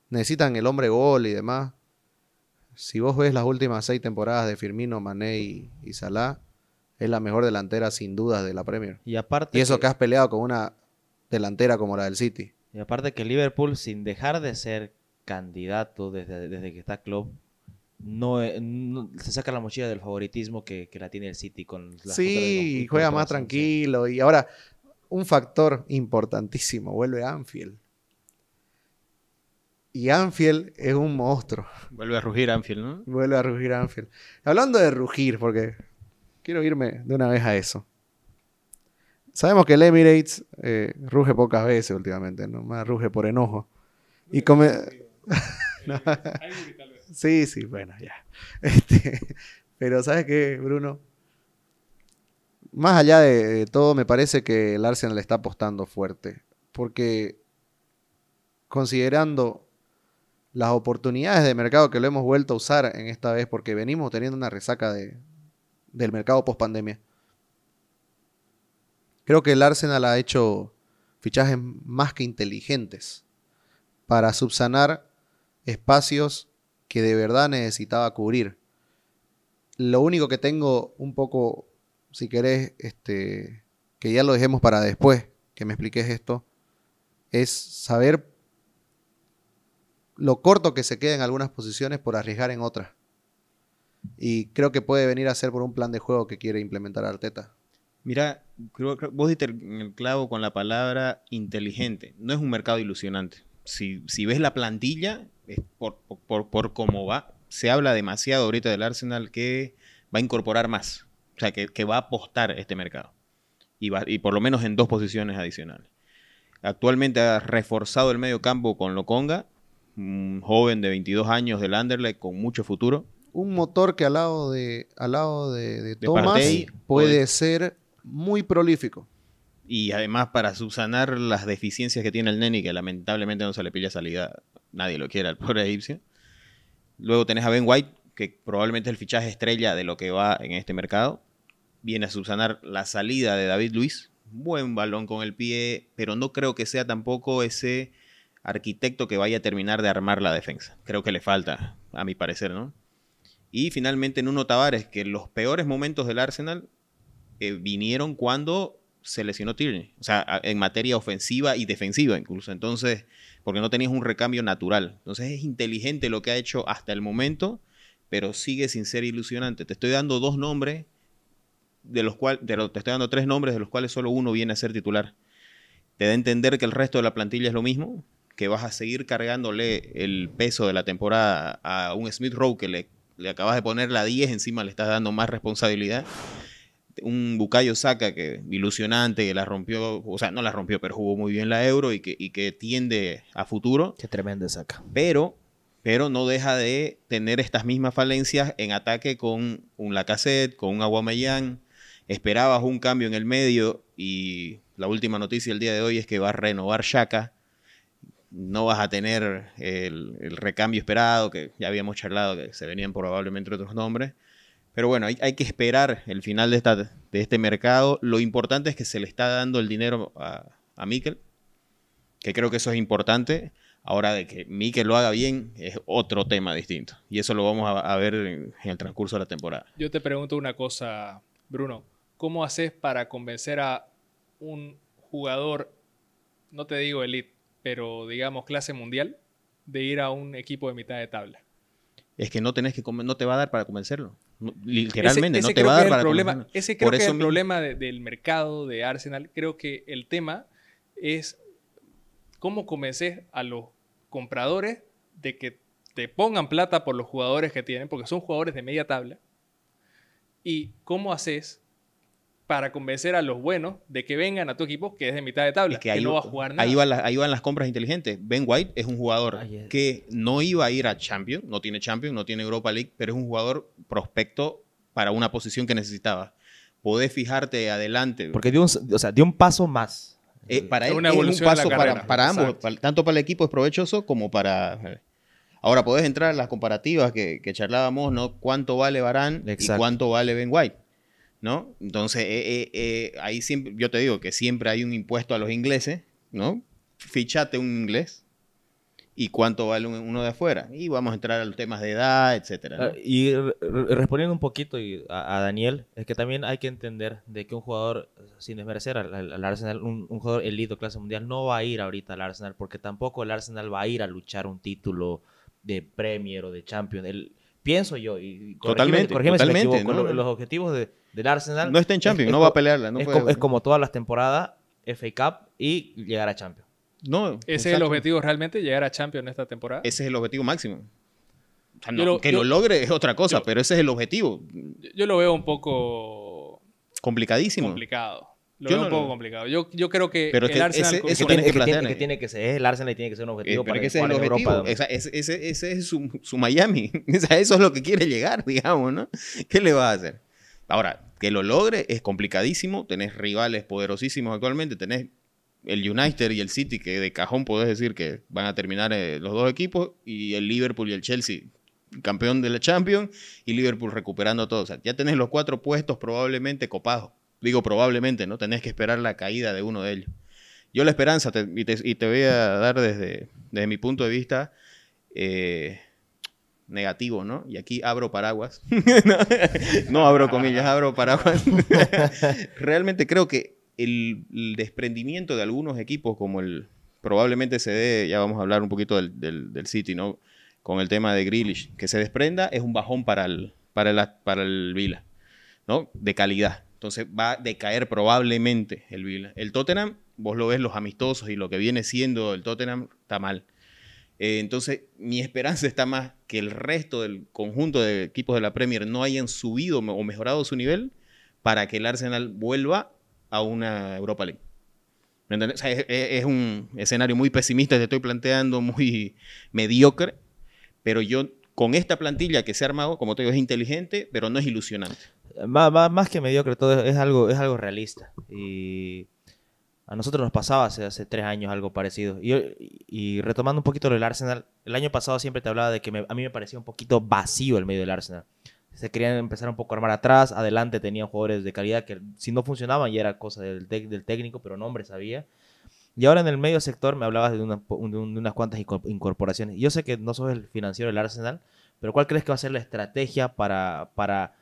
necesitan el hombre gol y demás. Si vos ves las últimas seis temporadas de Firmino, Mané y, y Salah, es la mejor delantera sin dudas de la Premier. Y aparte Y eso que- que has peleado con una delantera como la del City. Y aparte que Liverpool, sin dejar de ser candidato desde, desde que está Klopp, no, eh, no- se saca la mochila del favoritismo que, que la tiene el City con las Sí, contra- juega más sí. tranquilo. Y ahora, un factor importantísimo, vuelve Anfield. Y Anfield es un monstruo. Vuelve a rugir Anfield, ¿no? Vuelve a rugir Anfield. Hablando de rugir, porque quiero irme de una vez a eso. Sabemos que el Emirates eh, ruge pocas veces últimamente, ¿no? Más ruge por enojo. Y come... Sí, sí, bueno, ya. Este, pero ¿sabes qué, Bruno? Más allá de, todo, me parece que el Arsenal está apostando fuerte. Porque considerando las oportunidades de mercado que lo hemos vuelto a usar en esta vez, porque venimos teniendo una resaca de, del mercado post pandemia. Creo que el Arsenal ha hecho fichajes más que inteligentes para subsanar espacios que de verdad necesitaba cubrir. Lo único que tengo un poco, si querés, este, que ya lo dejemos para después, que me expliques esto, es saber lo corto que se queda en algunas posiciones por arriesgar en otras. Y creo que puede venir a ser por un plan de juego que quiere implementar Arteta. Mira, creo vos diste el, el clavo con la palabra inteligente. No es un mercado ilusionante. Si, si ves la plantilla, es por, por, por cómo va, se habla demasiado ahorita del Arsenal que va a incorporar más. O sea, que, que va a apostar este mercado. Y, va, y por lo menos en dos posiciones adicionales. Actualmente ha reforzado el medio campo con Lokonga, un joven de 22 años del Anderlecht con mucho futuro. Un motor que al lado de, al lado De Thomas Partey, puede puede- ser muy prolífico. Y además para subsanar las deficiencias que tiene el Neni, que lamentablemente no se le pilla salida, nadie lo quiere al pobre egipcio. Luego tenés a Ben White, que probablemente es el fichaje estrella de lo que va en este mercado. Viene a subsanar la salida de David Luis. Buen balón con el pie, pero no creo que sea tampoco ese arquitecto que vaya a terminar de armar la defensa. Creo que le falta, a mi parecer, ¿no? Y finalmente Nuno Tavares, que los peores momentos del Arsenal eh, vinieron cuando se lesionó Tierney. O sea, en materia ofensiva y defensiva incluso. Entonces, porque no tenías un recambio natural. Entonces es inteligente lo que ha hecho hasta el momento, pero sigue sin ser ilusionante. Te estoy dando dos nombres, de los cuales, te estoy dando tres nombres, de los cuales solo uno viene a ser titular. Te da a entender que el resto de la plantilla es lo mismo, que vas a seguir cargándole el peso de la temporada a un Smith Rowe que le, le acabas de poner la 10 encima, le estás dando más responsabilidad un Bukayo Saka que ilusionante, que la rompió, o sea, no la rompió, pero jugó muy bien la Euro y que, y que tiende a futuro, Qué tremendo saca. pero, pero no deja de tener estas mismas falencias en ataque con un Lacazette, con un Aguamellán. Esperabas un cambio en el medio y la última noticia del día de hoy es que va a renovar Shaka. No vas a tener el, recambio esperado, que ya habíamos charlado que se venían probablemente otros nombres. Pero bueno, hay, que esperar el final de, esta, de este mercado. Lo importante es que se le está dando el dinero a, a Mikel, que creo que eso es importante. Ahora de que Mikel lo haga bien es otro tema distinto. Y eso lo vamos a, ver en el transcurso de la temporada. Yo te pregunto una cosa, Bruno. ¿Cómo haces para convencer a un jugador, no te digo elite, pero digamos clase mundial, de ir a un equipo de mitad de tabla? es que no tenés que no te va a dar para convencerlo. No- literalmente, Ese- ese no te va a dar es el para problema, convencerlo. Ese creo Por que es eso el mismo- problema de- del mercado de Arsenal. Creo que el tema es cómo convences a los compradores de que te pongan plata por los jugadores que tienen, porque son jugadores de media tabla. Y cómo haces para convencer a los buenos de que vengan a tu equipo que es de mitad de tabla, Es que, que ahí, no va a jugar nada. ahí, van las, ahí van las compras inteligentes. Ben White es un jugador Ay, es- que no iba a ir a Champions, no tiene Champions, no tiene Europa League, pero es un jugador prospecto para una posición que necesitaba. Podés fijarte adelante. Porque dio un, o sea, dio un paso más. Eh, para él una es un evolución de la paso para, carrera. para ambos, para- tanto para el equipo es provechoso como para... Ahora podés entrar en las comparativas que, que charlábamos, ¿no? ¿Cuánto vale Barán y cuánto vale Ben White? ¿No? Entonces, eh, eh, eh, ahí siempre, yo te digo que siempre hay un impuesto a los ingleses, ¿no? Fichate un inglés y cuánto vale un- uno de afuera. Y vamos a entrar a los temas de edad, etcétera. ¿no? Ah, Y re- re- respondiendo un poquito a, a Daniel, es que también hay que entender de que un jugador, sin desmerecer al, al- al Arsenal, un, un jugador elite o clase mundial no va a ir ahorita al Arsenal porque tampoco el Arsenal va a ir a luchar un título de Premier o de Champions. El- pienso yo, y corregime- Totalmente, corregime si me totalmente, equivoco, ¿no? lo- los objetivos de- del Arsenal No está en Champions, es- no es va a pelearla. No es, puede- como, es como todas las temporadas, FA Cup y llegar a Champions. No, Ese es el objetivo realmente, llegar a Champions esta temporada. Ese es el objetivo máximo. O sea, no, lo- que yo- lo logre es otra cosa, yo- pero ese es el objetivo. Yo- lo veo un poco Complicadísimo. complicado. Lo Yo veo no un poco complicado. Yo, yo creo que Pero el que Arsenal... ese- Eso tiene, que que tiene- plantear, que eh. tiene que ser, es el Arsenal y tiene que ser un Eh, objetivo pero para que ese es el objetivo. Europa. Esa- ese, ese- ese es su, su Miami. Eso es lo que quiere llegar, digamos, ¿no? ¿Qué le va a hacer? Ahora, que lo logre es complicadísimo. Tenés rivales poderosísimos actualmente. Tenés el United y el City, que de cajón podés decir que van a terminar eh, los dos equipos. Y el Liverpool y el Chelsea, campeón de la Champions. Y Liverpool recuperando todo. O sea, ya tenés los cuatro puestos probablemente copados. Digo probablemente, ¿no? Tenés que esperar la caída de uno de ellos. Yo la esperanza, te- y, te, y te voy a dar desde, desde mi punto de vista eh, negativo, ¿no? Y aquí abro paraguas. no, abro comillas, abro paraguas. Realmente creo que el, desprendimiento de algunos equipos, como el probablemente se dé, ya vamos a hablar un poquito del, del, City, ¿no? Con el tema de Grealish, que se desprenda es un bajón para el, para el, para el Vila, ¿no? De calidad. Entonces va a decaer probablemente el Vila. El Tottenham, vos lo ves los amistosos y lo que viene siendo el Tottenham está mal. Eh, entonces, mi esperanza está más que el resto del conjunto de equipos de la Premier no hayan subido o mejorado su nivel para que el Arsenal vuelva a una Europa League. ¿Me sea, es, un escenario muy pesimista, te estoy planteando, muy mediocre, pero yo con esta plantilla que se ha armado, como te digo, es inteligente, pero no es ilusionante. Má- má- Más, que mediocre, es algo, es algo realista. A nosotros nos pasaba hace, hace tres años algo parecido. Y, y retomando un poquito lo del Arsenal, el año pasado siempre te hablaba de que a mí me parecía un poquito vacío el medio del Arsenal. Se querían empezar un poco a armar atrás, adelante tenían jugadores de calidad que si no funcionaban ya era cosa del, del técnico, pero nombres había. Y ahora en el medio sector me hablabas de, una- de un- de unas cuantas inco- incorporaciones. Yo sé que no sos el financiero del Arsenal, pero ¿cuál crees que va a ser la estrategia para, para,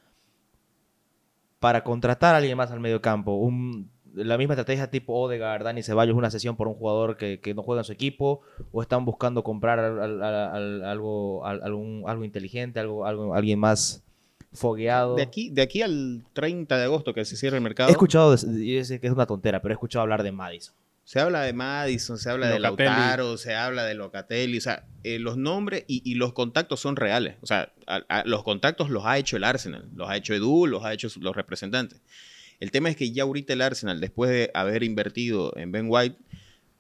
para contratar a alguien más al medio campo? Un, la misma estrategia tipo Odegaard, Dani Ceballos, una sesión por un jugador que, que no juega en su equipo, o están buscando comprar al- al- al- al- algo, al- algún- algo inteligente, algo, algo, alguien más fogueado. De aquí, de aquí al 30 de agosto que se cierra el mercado, He escuchado, de- y sé que es una tontera, pero he escuchado hablar de Madison. se habla de Madison, se habla Locatelli. de Lautaro, se habla de Locatelli, o sea, eh, los nombres y, y los contactos son reales. O sea, a- a- los contactos los ha hecho el Arsenal, los ha hecho Edu, los ha hecho los representantes. El tema es que ya ahorita el Arsenal, después de haber invertido en Ben White,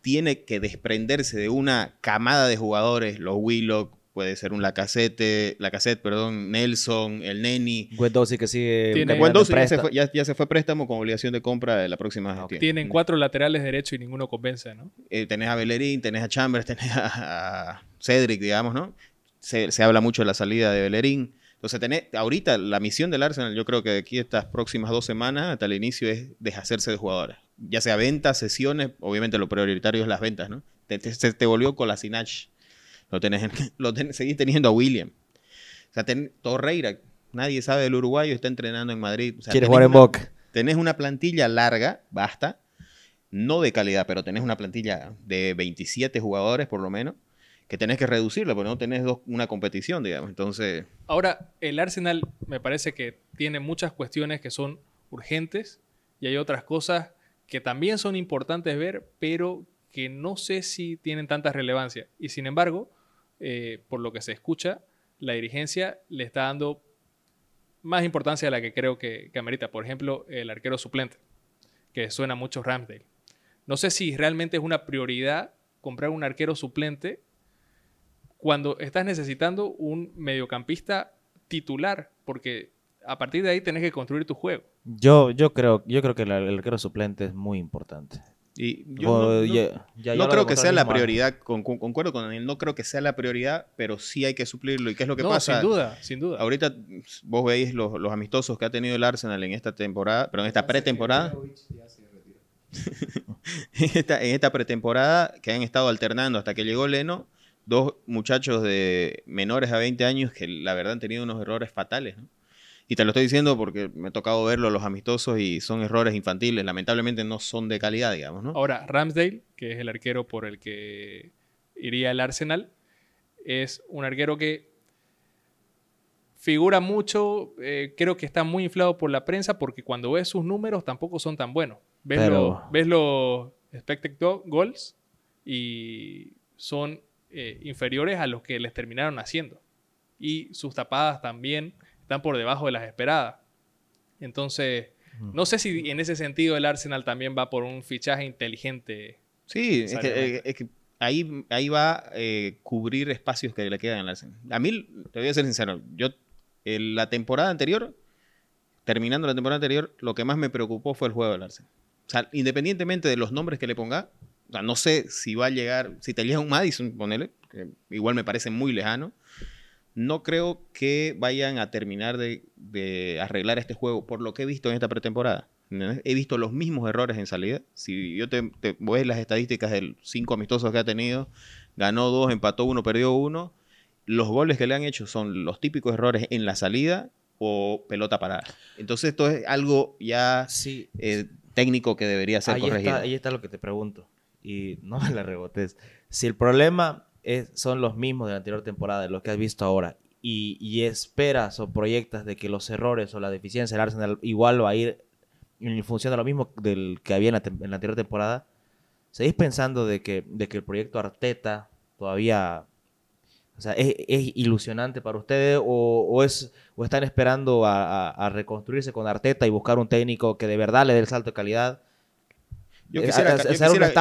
tiene que desprenderse de una camada de jugadores, los Willock, puede ser un Lacazette, Lacazette, perdón, Nelson, el Neni. Guendouzi que sigue Tiene- ya, se fue- ya- ya se fue préstamo con obligación de compra de la próxima gestión. Tienen cuatro laterales derechos y ninguno convence, ¿no? eh, tenés a Bellerín, tenés a Chambers, tenés a, a Cedric, digamos, ¿no? Se, se habla mucho de la salida de Bellerín. Entonces, tenés, ahorita la misión del Arsenal, yo creo que de aquí estas próximas dos semanas hasta el inicio es deshacerse de jugadores. Ya sea ventas, sesiones, obviamente lo prioritario es las ventas, ¿no? Te, te, volvió con la Sinach. Lo tenés, en- lo ten- seguís teniendo a William. O sea, ten- Torreira, nadie sabe del uruguayo, está entrenando en Madrid. O sea, Quiere tenés jugar en Boca. Tenés una plantilla larga, basta, no de calidad, pero tenés una plantilla de 27 jugadores por lo menos, que tenés que reducirla, porque no tenés una competición, digamos. Entonces, Ahora, el Arsenal me parece que tiene muchas cuestiones que son urgentes y hay otras cosas que también son importantes ver, pero que no sé si tienen tanta relevancia. Y sin embargo, eh, por lo que se escucha, la dirigencia le está dando más importancia a la que creo que, que amerita. Por ejemplo, el arquero suplente, que suena mucho Ramsdale. No sé si realmente es una prioridad comprar un arquero suplente cuando estás necesitando un mediocampista titular, porque a partir de ahí tenés que construir tu juego. Yo, yo, creo, yo creo que el, el arquero suplente es muy importante. y yo O- no- no- ya- ya- no creo que sea la prioridad, con- con- concuerdo con él, no creo que sea la prioridad, pero sí hay que suplirlo. ¿Y qué es lo que no, pasa? sin duda, sin duda. Ahorita vos veis los, los amistosos que ha tenido el Arsenal en esta temporada, pero en esta pretemporada. en, esta, en esta pretemporada que han estado alternando hasta que llegó Leno, dos muchachos de menores a 20 años que la verdad han tenido unos errores fatales. ¿no? Y te lo estoy diciendo porque me ha tocado verlo los amistosos y son errores infantiles. Lamentablemente no son de calidad, digamos. ¿no? Ahora, Ramsdale, que es el arquero por el que iría el Arsenal, es un arquero que figura mucho, eh, creo que está muy inflado por la prensa porque cuando ves sus números tampoco son tan buenos. Ves, Pero- los, ves los expected go- goals y son eh, inferiores a los que les terminaron haciendo. Y sus tapadas también están por debajo de las esperadas. Entonces, no sé si en ese sentido el Arsenal también va por un fichaje inteligente. Sí, es que, Necesariamente. eh, es que ahí, ahí va a eh, cubrir espacios que le quedan al Arsenal. A mí, te voy a ser sincero, yo en la temporada anterior, terminando la temporada anterior, lo que más me preocupó fue el juego del Arsenal. O sea, independientemente de los nombres que le ponga, o sea, no sé si va a llegar, si te llega un Madison, ponele, que igual me parece muy lejano, no creo que vayan a terminar de, de arreglar este juego por lo que he visto en esta pretemporada. He visto los mismos errores en salida. Si yo te, te ves las estadísticas de cinco amistosos que ha tenido, ganó dos, empató uno, perdió uno. Los goles que le han hecho son los típicos errores en la salida o pelota parada. Entonces esto es algo ya Sí, eh, técnico que debería ser ahí corregido. está, ahí está lo que te pregunto. Y no me la rebotes. Si el problema es, son los mismos de la anterior temporada, los que has visto ahora, y, y esperas o proyectas de que los errores o la deficiencia del Arsenal igual va a ir en función de lo mismo del que había en la, tem- en la anterior temporada, ¿seguís pensando de que, de que el proyecto Arteta todavía o sea, ¿es, es ilusionante para ustedes o, o es, o están esperando a, a- a reconstruirse con Arteta y buscar un técnico que de verdad le dé el salto de calidad? Yo quisiera- quisiera-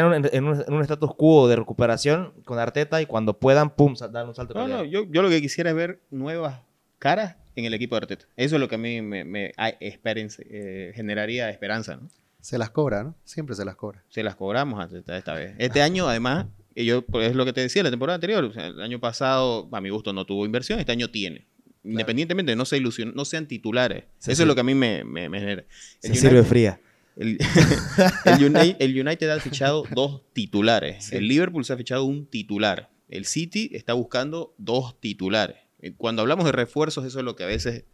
en, un, en un- en un status quo de recuperación con Arteta y cuando puedan, pum, dar un salto No, no, yo, yo lo que quisiera es ver nuevas caras en el equipo de Arteta. Eso es lo que a mí me, me- esperanza- eh, generaría esperanza, ¿no? Se las cobra, ¿no? Siempre se las cobra. Se las cobramos Arteta esta vez. Este año, además, y yo pues, es lo que te decía la temporada anterior. o sea, el año pasado, a mi gusto, no tuvo inversión. Este año tiene. Independientemente, no, se ilusion- no sean titulares. Sí, Eso sí. es lo que a mí me, me- me genera. El Se sirve fría. El, el Uni- el United ha fichado dos titulares. El Liverpool se ha fichado un titular. El City está buscando dos titulares. Eh, Cuando hablamos de refuerzos, eso es lo que a veces,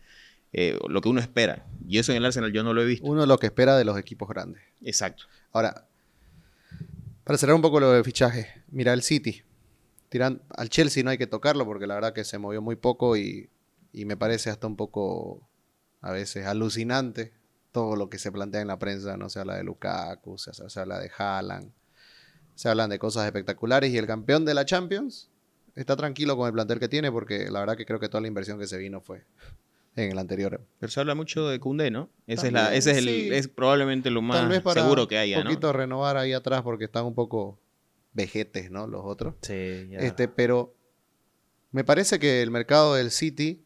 eh, lo que uno espera. Y eso en el Arsenal yo no lo he visto. Uno lo que espera de los equipos grandes. Exacto. Ahora, para cerrar un poco lo de fichaje, mira el City. Tiran, al Chelsea no hay que tocarlo porque la verdad que se movió muy poco y, y me parece hasta un poco a veces alucinante todo lo que se plantea en la prensa. No se habla de Lukaku, se, se habla de Haaland, se hablan de cosas espectaculares y el campeón de la Champions está tranquilo con el plantel que tiene porque la verdad que creo que toda la inversión que se vino fue en el anterior. Pero se habla mucho de Koundé, ¿no? Ese es, la, ese es, el, sí. es probablemente lo más Tal vez para seguro que haya, un ¿no? poquito renovar ahí atrás porque están un poco vejetes, ¿no? Los otros. Sí, ya. Este, pero me parece que el mercado del City,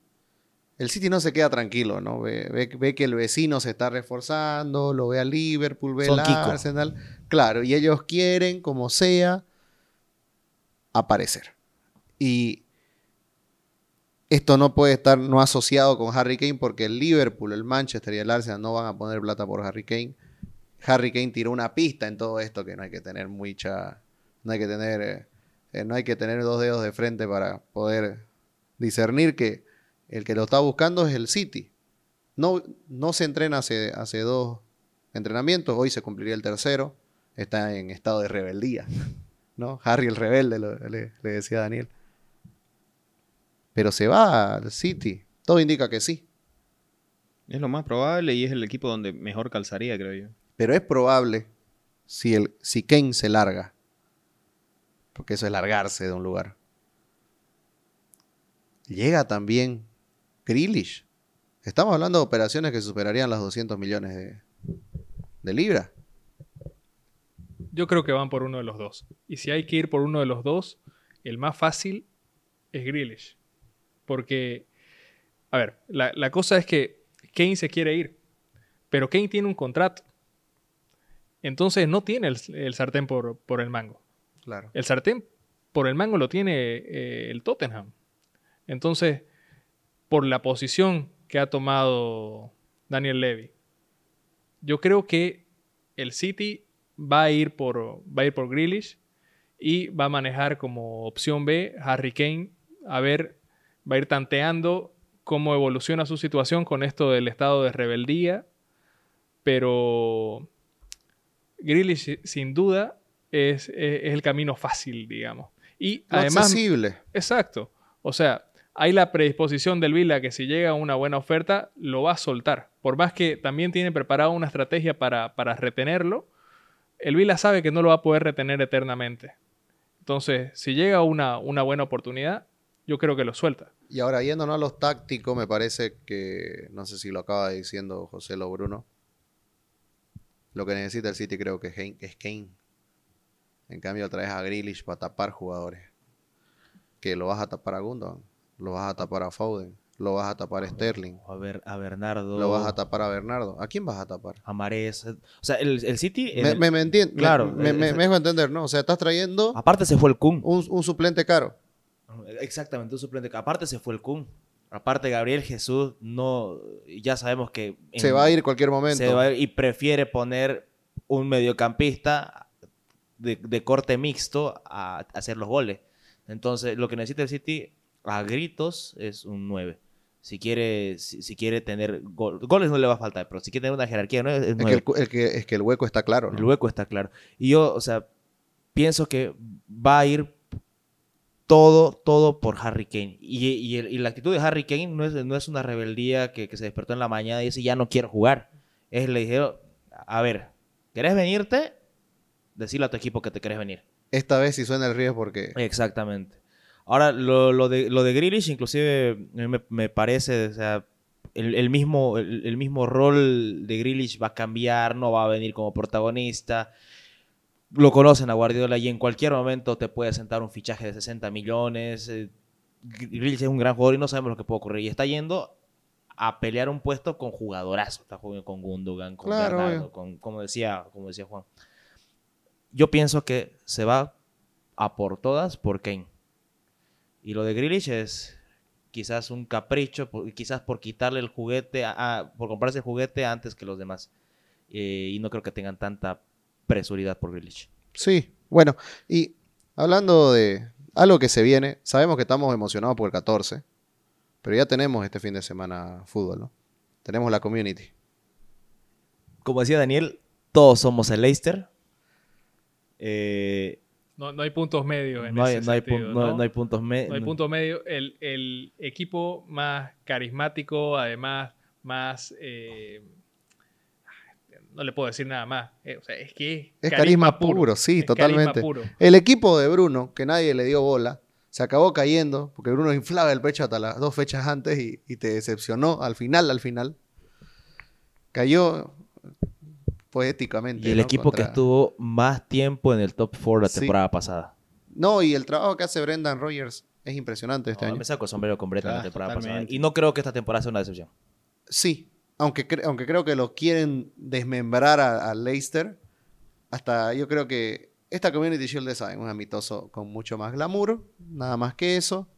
el City no se queda tranquilo, ¿no? Ve, ve- ve que el vecino se está reforzando, lo ve al Liverpool, ve al. Arsenal. Claro, y ellos quieren, como sea, aparecer. Y esto no puede estar no asociado con Harry Kane porque el Liverpool, el Manchester y el Arsenal no van a poner plata por Harry Kane. Harry Kane tiró una pista en todo esto que no hay que tener mucha, no hay que tener, eh, eh, no hay que tener dos dedos de frente para poder discernir que el que lo está buscando es el City. No, no se entrena hace, hace dos entrenamientos, hoy se cumpliría el tercero, está en estado de rebeldía. ¿no? Harry el rebelde, lo- le, le decía Daniel. Pero se va al City. Todo indica que sí. Es lo más probable y es el equipo donde mejor calzaría, creo yo. Pero es probable si, el, si Kane se larga. Porque eso es largarse de un lugar. Llega también Grealish. Estamos hablando de operaciones que superarían los 200 millones de, de libras. Yo creo que van por uno de los dos. Y si hay que ir por uno de los dos, el más fácil es Grealish. Porque, a ver, la, la cosa es que Kane se quiere ir, pero Kane tiene un contrato. Entonces no tiene el, el sartén por, por el mango. Claro. El sartén por el mango lo tiene eh, el Tottenham. Entonces, por la posición que ha tomado Daniel Levy, yo creo que el City va a ir por, va a ir por Grealish y va a manejar como opción B Harry Kane. A ver, va a ir tanteando cómo evoluciona su situación con esto del estado de rebeldía. Pero Grealish, sin duda, es, es- es el camino fácil, digamos. Y además, accesible. exacto. O sea, hay la predisposición del Vila que si llega una buena oferta, lo va a soltar. Por más que también tiene preparada una estrategia para, para retenerlo, el Vila sabe que no lo va a poder retener eternamente. Entonces, si llega una, una buena oportunidad, yo creo que lo suelta. Y ahora, yéndonos a los tácticos, me parece que, no sé si lo acaba diciendo José Lo Bruno, lo que necesita el City creo que es Kane. En cambio, traes a Grealish para tapar jugadores. Que lo vas a tapar a Gundogan, lo vas a tapar a Foden, lo vas a tapar a Sterling, A, ver, a Bernardo. lo vas a tapar a Bernardo. ¿A quién vas a tapar? a Mahrez. O sea, el, el City. Me, el- me, me entien- me- Claro, me, me- eh, me dejo entender, ¿no? O sea, estás trayendo Aparte se fue el Kun. un, un suplente caro. Exactamente, un suplente. Aparte se fue el Kun. Aparte Gabriel Jesús no. Ya sabemos que. en- Se va a ir cualquier momento. se va a ir y prefiere poner un mediocampista de, de corte mixto a, a hacer los goles. Entonces, lo que necesita el City a gritos es un 9. Si quiere, si, si quiere tener gol- goles no le va a faltar, pero si quiere tener una jerarquía, ¿no? es Es que, el, que, es que el hueco está claro, ¿no? El hueco está claro. Y yo, o sea, pienso que va a ir todo, todo por Harry Kane. Y, y el- y la actitud de Harry Kane no es, no es una rebeldía que, que se despertó en la mañana y dice, ya no quiero jugar. Es, le dijeron, a ver, ¿querés venirte? Decirle a tu equipo que te querés venir. Esta vez sí suena el riesgo porque Exactamente. Ahora, lo, lo de, lo de Grealish, inclusive, me, me parece, o sea, el, el mismo, el, el mismo rol de Grealish va a cambiar, no va a venir como protagonista. Lo conocen a Guardiola y en cualquier momento te puede sentar un fichaje de 60 millones. eh, Grealish es un gran jugador y no sabemos lo que puede ocurrir. Y está yendo a pelear un puesto con jugadorazo. Está jugando con Gundogan, con Claro, Bernardo, obvio. con, como, decía, como decía Juan. Yo pienso que se va a por todas por Kane. Y lo de Grealish es quizás un capricho, por- quizás por quitarle el juguete, a- a- por comprarse el juguete antes que los demás. Eh, y no creo que tengan tanta presuridad por Grealish. Sí, bueno, y hablando de algo que se viene, sabemos que estamos emocionados por el 14, pero ya tenemos este fin de semana fútbol, ¿no? Tenemos la community. Como decía Daniel, todos somos el Leicester. Eh, No, no hay puntos medios en no, hay, ese no hay sentido, pun- no- ¿no? no hay puntos medios. No hay punto medio. El, el equipo más carismático, además, más. eh, no le puedo decir nada más. Eh, o sea, es que Es carisma puro, sí, Es carisma totalmente. puro. El equipo de Bruno, que nadie le dio bola, se acabó cayendo porque Bruno inflaba el pecho hasta las dos fechas antes y, y te decepcionó al final, al final. Cayó poéticamente. Y el ¿no? equipo que Contra- estuvo más tiempo en el top 4 la Sí. temporada pasada. No, y el trabajo que hace Brendan Rogers es impresionante este No, año. me saco el sombrero con Breta en la temporada pasada. totalmente. Y no creo que esta temporada sea una decepción. Sí, aunque, cre- aunque creo que lo quieren desmembrar a, a Leicester, hasta yo creo que esta Community Shield es ¿saben? un amistoso con mucho más glamour, nada más que eso.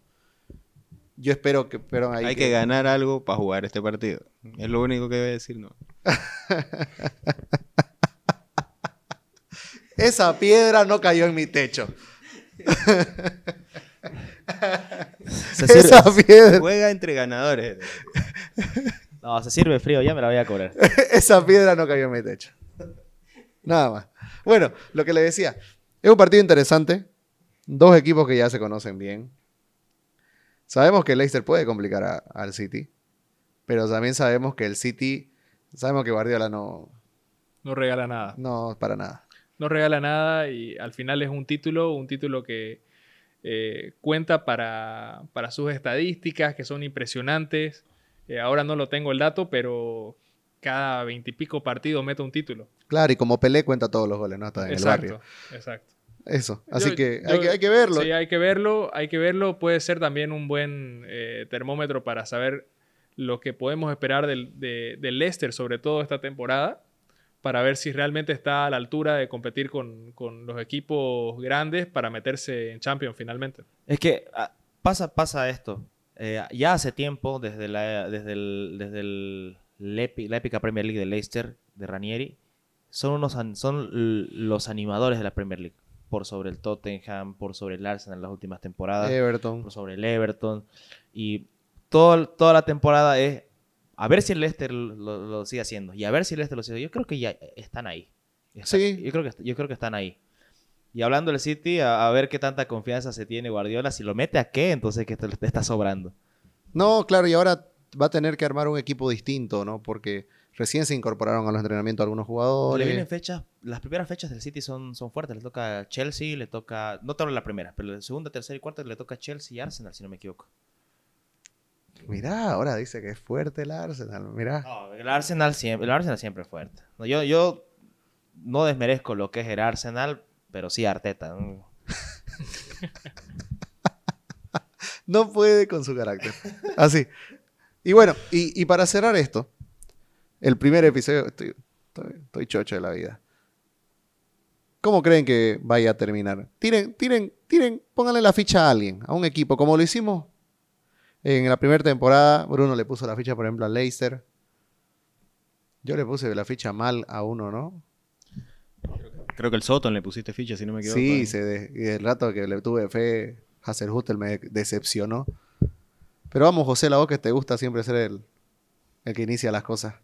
Yo espero que... Pero ahí Hay que ganar algo para jugar este partido. Es lo único que voy a decir, ¿no? Esa piedra no cayó en mi techo. Se sirve, Esa piedra, Juega entre ganadores. no, se sirve frío, ya me la voy a cobrar. esa piedra no cayó en mi techo. Nada más. Bueno, lo que le decía, es un partido interesante. Dos equipos que ya se conocen bien. Sabemos que el Leicester puede complicar a- al City, pero también sabemos que el City, sabemos que Guardiola no, No regala nada. no para nada. No regala nada y al final es un título, un título que eh, cuenta para, para sus estadísticas, que son impresionantes. Eh, ahora no lo tengo el dato, pero cada veintipico partidos mete un título. Claro, y como Pelé cuenta todos los goles, ¿no? Está en el barrio. Exacto, exacto. Eso. Así Yo- que, yo- hay que hay que verlo. Sí, hay que verlo, hay que verlo. Puede ser también un buen eh, termómetro para saber lo que podemos esperar del, de, del Leicester, sobre todo esta temporada, para ver si realmente está a la altura de competir con, con los equipos grandes para meterse en Champions finalmente. Es que ah, pasa, pasa esto. Eh, ya hace tiempo, desde la, desde el, desde el- la épica Premier League de Leicester, de Ranieri, son, unos, son los animadores de la Premier League. Por sobre el Tottenham, por sobre el Arsenal en las últimas temporadas, Everton. por sobre el Everton. Y todo, toda la temporada es a ver si el Leicester lo, lo sigue haciendo. Y a ver si el Leicester lo sigue Yo creo que ya están ahí. Está- Sí. Yo creo, que, yo creo que están ahí. Y hablando del City, a, a ver qué tanta confianza se tiene Guardiola. Si lo mete a qué, entonces que te, te está sobrando. No, claro, y ahora va a tener que armar un equipo distinto, ¿no? Porque recién se incorporaron a los entrenamientos algunos Le jugadores. vienen fechas, las primeras fechas del City son, son fuertes. Le toca Chelsea, le toca, no te hablo de la primera, pero la segunda, tercera y cuarta le toca a Chelsea y Arsenal, si no me equivoco. Mirá, ahora dice que es fuerte el Arsenal. Mirá. No, el Arsenal siempre, el Arsenal siempre es fuerte. Yo, yo no desmerezco lo que es el Arsenal, pero sí Arteta. ¿no? No puede con su carácter. Así. Y bueno, y, y para cerrar esto, el primer episodio, estoy, estoy, estoy chocho de la vida. ¿Cómo creen que vaya a terminar? Tiren, tiren, tiren, pónganle la ficha a alguien, a un equipo, como lo hicimos en la primera temporada. Bruno le puso la ficha, por ejemplo, a Leicester. Yo le puse la ficha mal a uno, ¿no? Creo que el Soton le pusiste ficha, si no me equivoco. Sí, se de- y el rato que le tuve fe, Hasselhutel me decepcionó. Pero vamos, José, la voz que te gusta siempre ser el, el que inicia las cosas.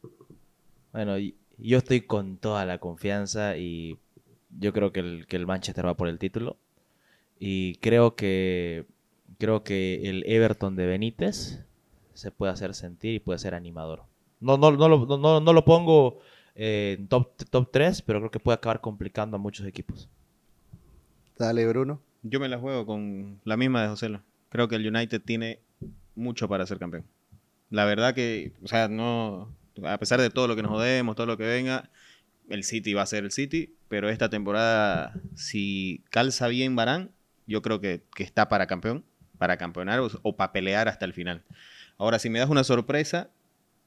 Bueno, yo estoy con toda la confianza y yo creo que el, que el Manchester va por el título. Y creo que creo que el Everton de Benítez se puede hacer sentir y puede ser animador. No, no, no, lo, no- no, no lo pongo eh, en top, top 3, pero creo que puede acabar complicando a muchos equipos. Dale, Bruno. Yo me la juego con la misma de José. Creo que el United tiene mucho para ser campeón. La verdad que, o sea, no, a pesar de todo lo que nos jodemos, todo lo que venga, el City va a ser el City, pero esta temporada, si calza bien Barán, yo creo que, que está para campeón, para campeonar o, o para pelear hasta el final. Ahora, si me das una sorpresa,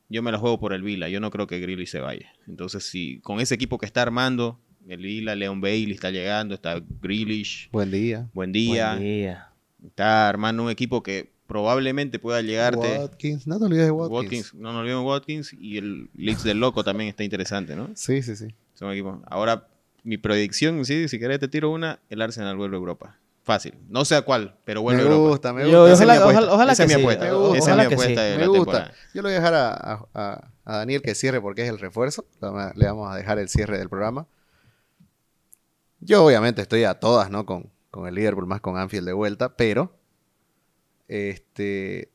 yo me la juego por el Vila. Yo no creo que Grealish se vaya. Entonces, si con ese equipo que está armando, el Vila, Leon Bailey está llegando, está Grealish, Buen día. buen día, Buen día. está armando un equipo que probablemente pueda llegarte. Watkins. No te olvides de Watkins. Watkins, no nos olvidemos de Watkins y el Leeds del Loco también está interesante, ¿no? Sí, sí, sí. Son equipos. Ahora, mi predicción, sí, si querés te tiro una, el Arsenal vuelve a Europa. Fácil. No sé a cuál, pero vuelve Me a Europa. gusta, me Yo- gusta. Esa es mi ojalá- apuesta. ojalá- ojalá Esa es que mi sí. apuesta. Esa es mi apuesta sí. de Me la gusta. temporada. Yo lo voy a dejar a, a- Daniel que cierre porque es el refuerzo. Le vamos a- Le vamos a dejar el cierre del programa. Yo obviamente estoy a todas, ¿no? Con, con el Liverpool, más con Anfield de vuelta, pero este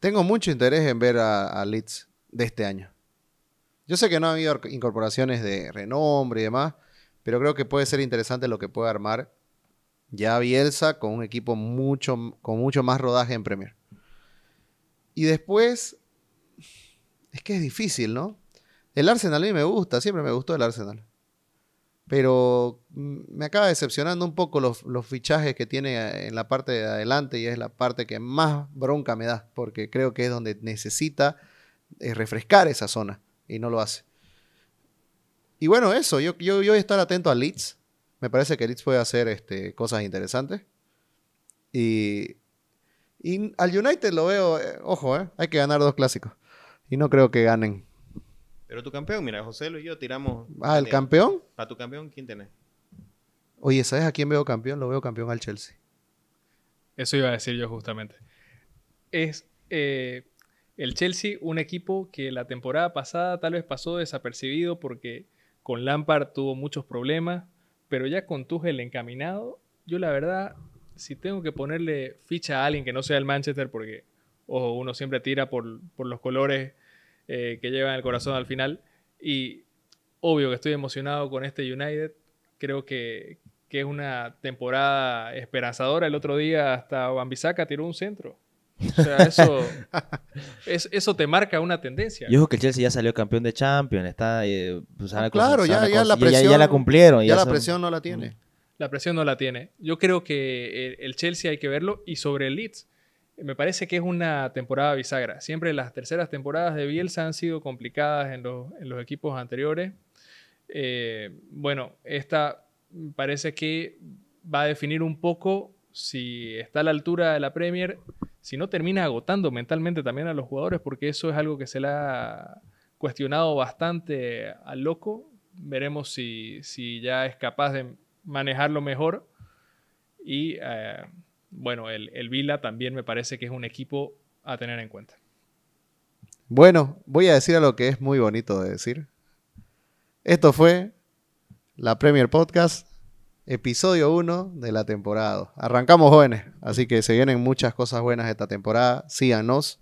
tengo mucho interés en ver a, a Leeds de este año. Yo sé que no ha habido incorporaciones de renombre y demás, pero creo que puede ser interesante lo que puede armar ya Bielsa con un equipo mucho, con mucho más rodaje en Premier. Y después, es que es difícil, ¿no? El Arsenal a mí me gusta, siempre me gustó el Arsenal. Pero mm, me acaba decepcionando un poco los, los fichajes que tiene en la parte de adelante y es la parte que más bronca me da, porque creo que es donde necesita eh, refrescar esa zona y no lo hace. Y bueno, eso, yo, yo, yo voy a estar atento a Leeds. Me parece que Leeds puede hacer este, cosas interesantes. Y, y al United lo veo, eh, ojo, eh, hay que ganar dos clásicos. Y no creo que ganen. Pero tu campeón, mira, José Luis y yo tiramos. Ah, el campeón. Para tu campeón, ¿quién tenés? Oye, ¿sabes a quién veo campeón? Lo veo campeón al Chelsea. Eso iba a decir yo justamente. Es eh, el Chelsea un equipo que la temporada pasada tal vez pasó desapercibido porque con Lampard tuvo muchos problemas, pero ya con Tuchel encaminado, yo la verdad, si tengo que ponerle ficha a alguien que no sea el Manchester, porque ojo, uno siempre tira por, por los colores eh, que llevan el corazón al final, y obvio que estoy emocionado con este United, creo que, que es una temporada esperanzadora. El otro día hasta Bambisaka tiró un centro. O sea, eso, es- eso te marca una tendencia. Yo digo que el Chelsea ya salió campeón de Champions, está... eh, pues, Ah, claro, cosa- ya- ya la presión- ya la cumplieron. Ya la son- presión no la tiene. La presión no la tiene. Yo creo que el, el Chelsea hay que verlo. Y sobre el Leeds, me parece que es una temporada bisagra. Siempre las terceras temporadas de Bielsa han sido complicadas en los, en los equipos anteriores. Eh, bueno, esta parece que va a definir un poco si está a la altura de la Premier, si no termina agotando mentalmente también a los jugadores, porque eso es algo que se le ha cuestionado bastante al loco. Veremos si, si ya es capaz de manejarlo mejor. Y eh, bueno, el, el Vila también me parece que es un equipo a tener en cuenta. Bueno, voy a decir algo que es muy bonito de decir. Esto fue la Premier Podcast, episodio 1 de la temporada. Arrancamos jóvenes, así que se vienen muchas cosas buenas esta temporada. Síganos.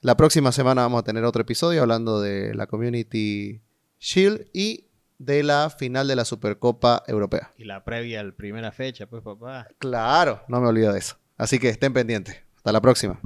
La próxima semana vamos a tener otro episodio hablando de la Community Shield y de la final de la Supercopa Europea. Y la previa a la primera fecha, pues papá. Claro, no me olvido de eso. Así que estén pendientes. Hasta la próxima.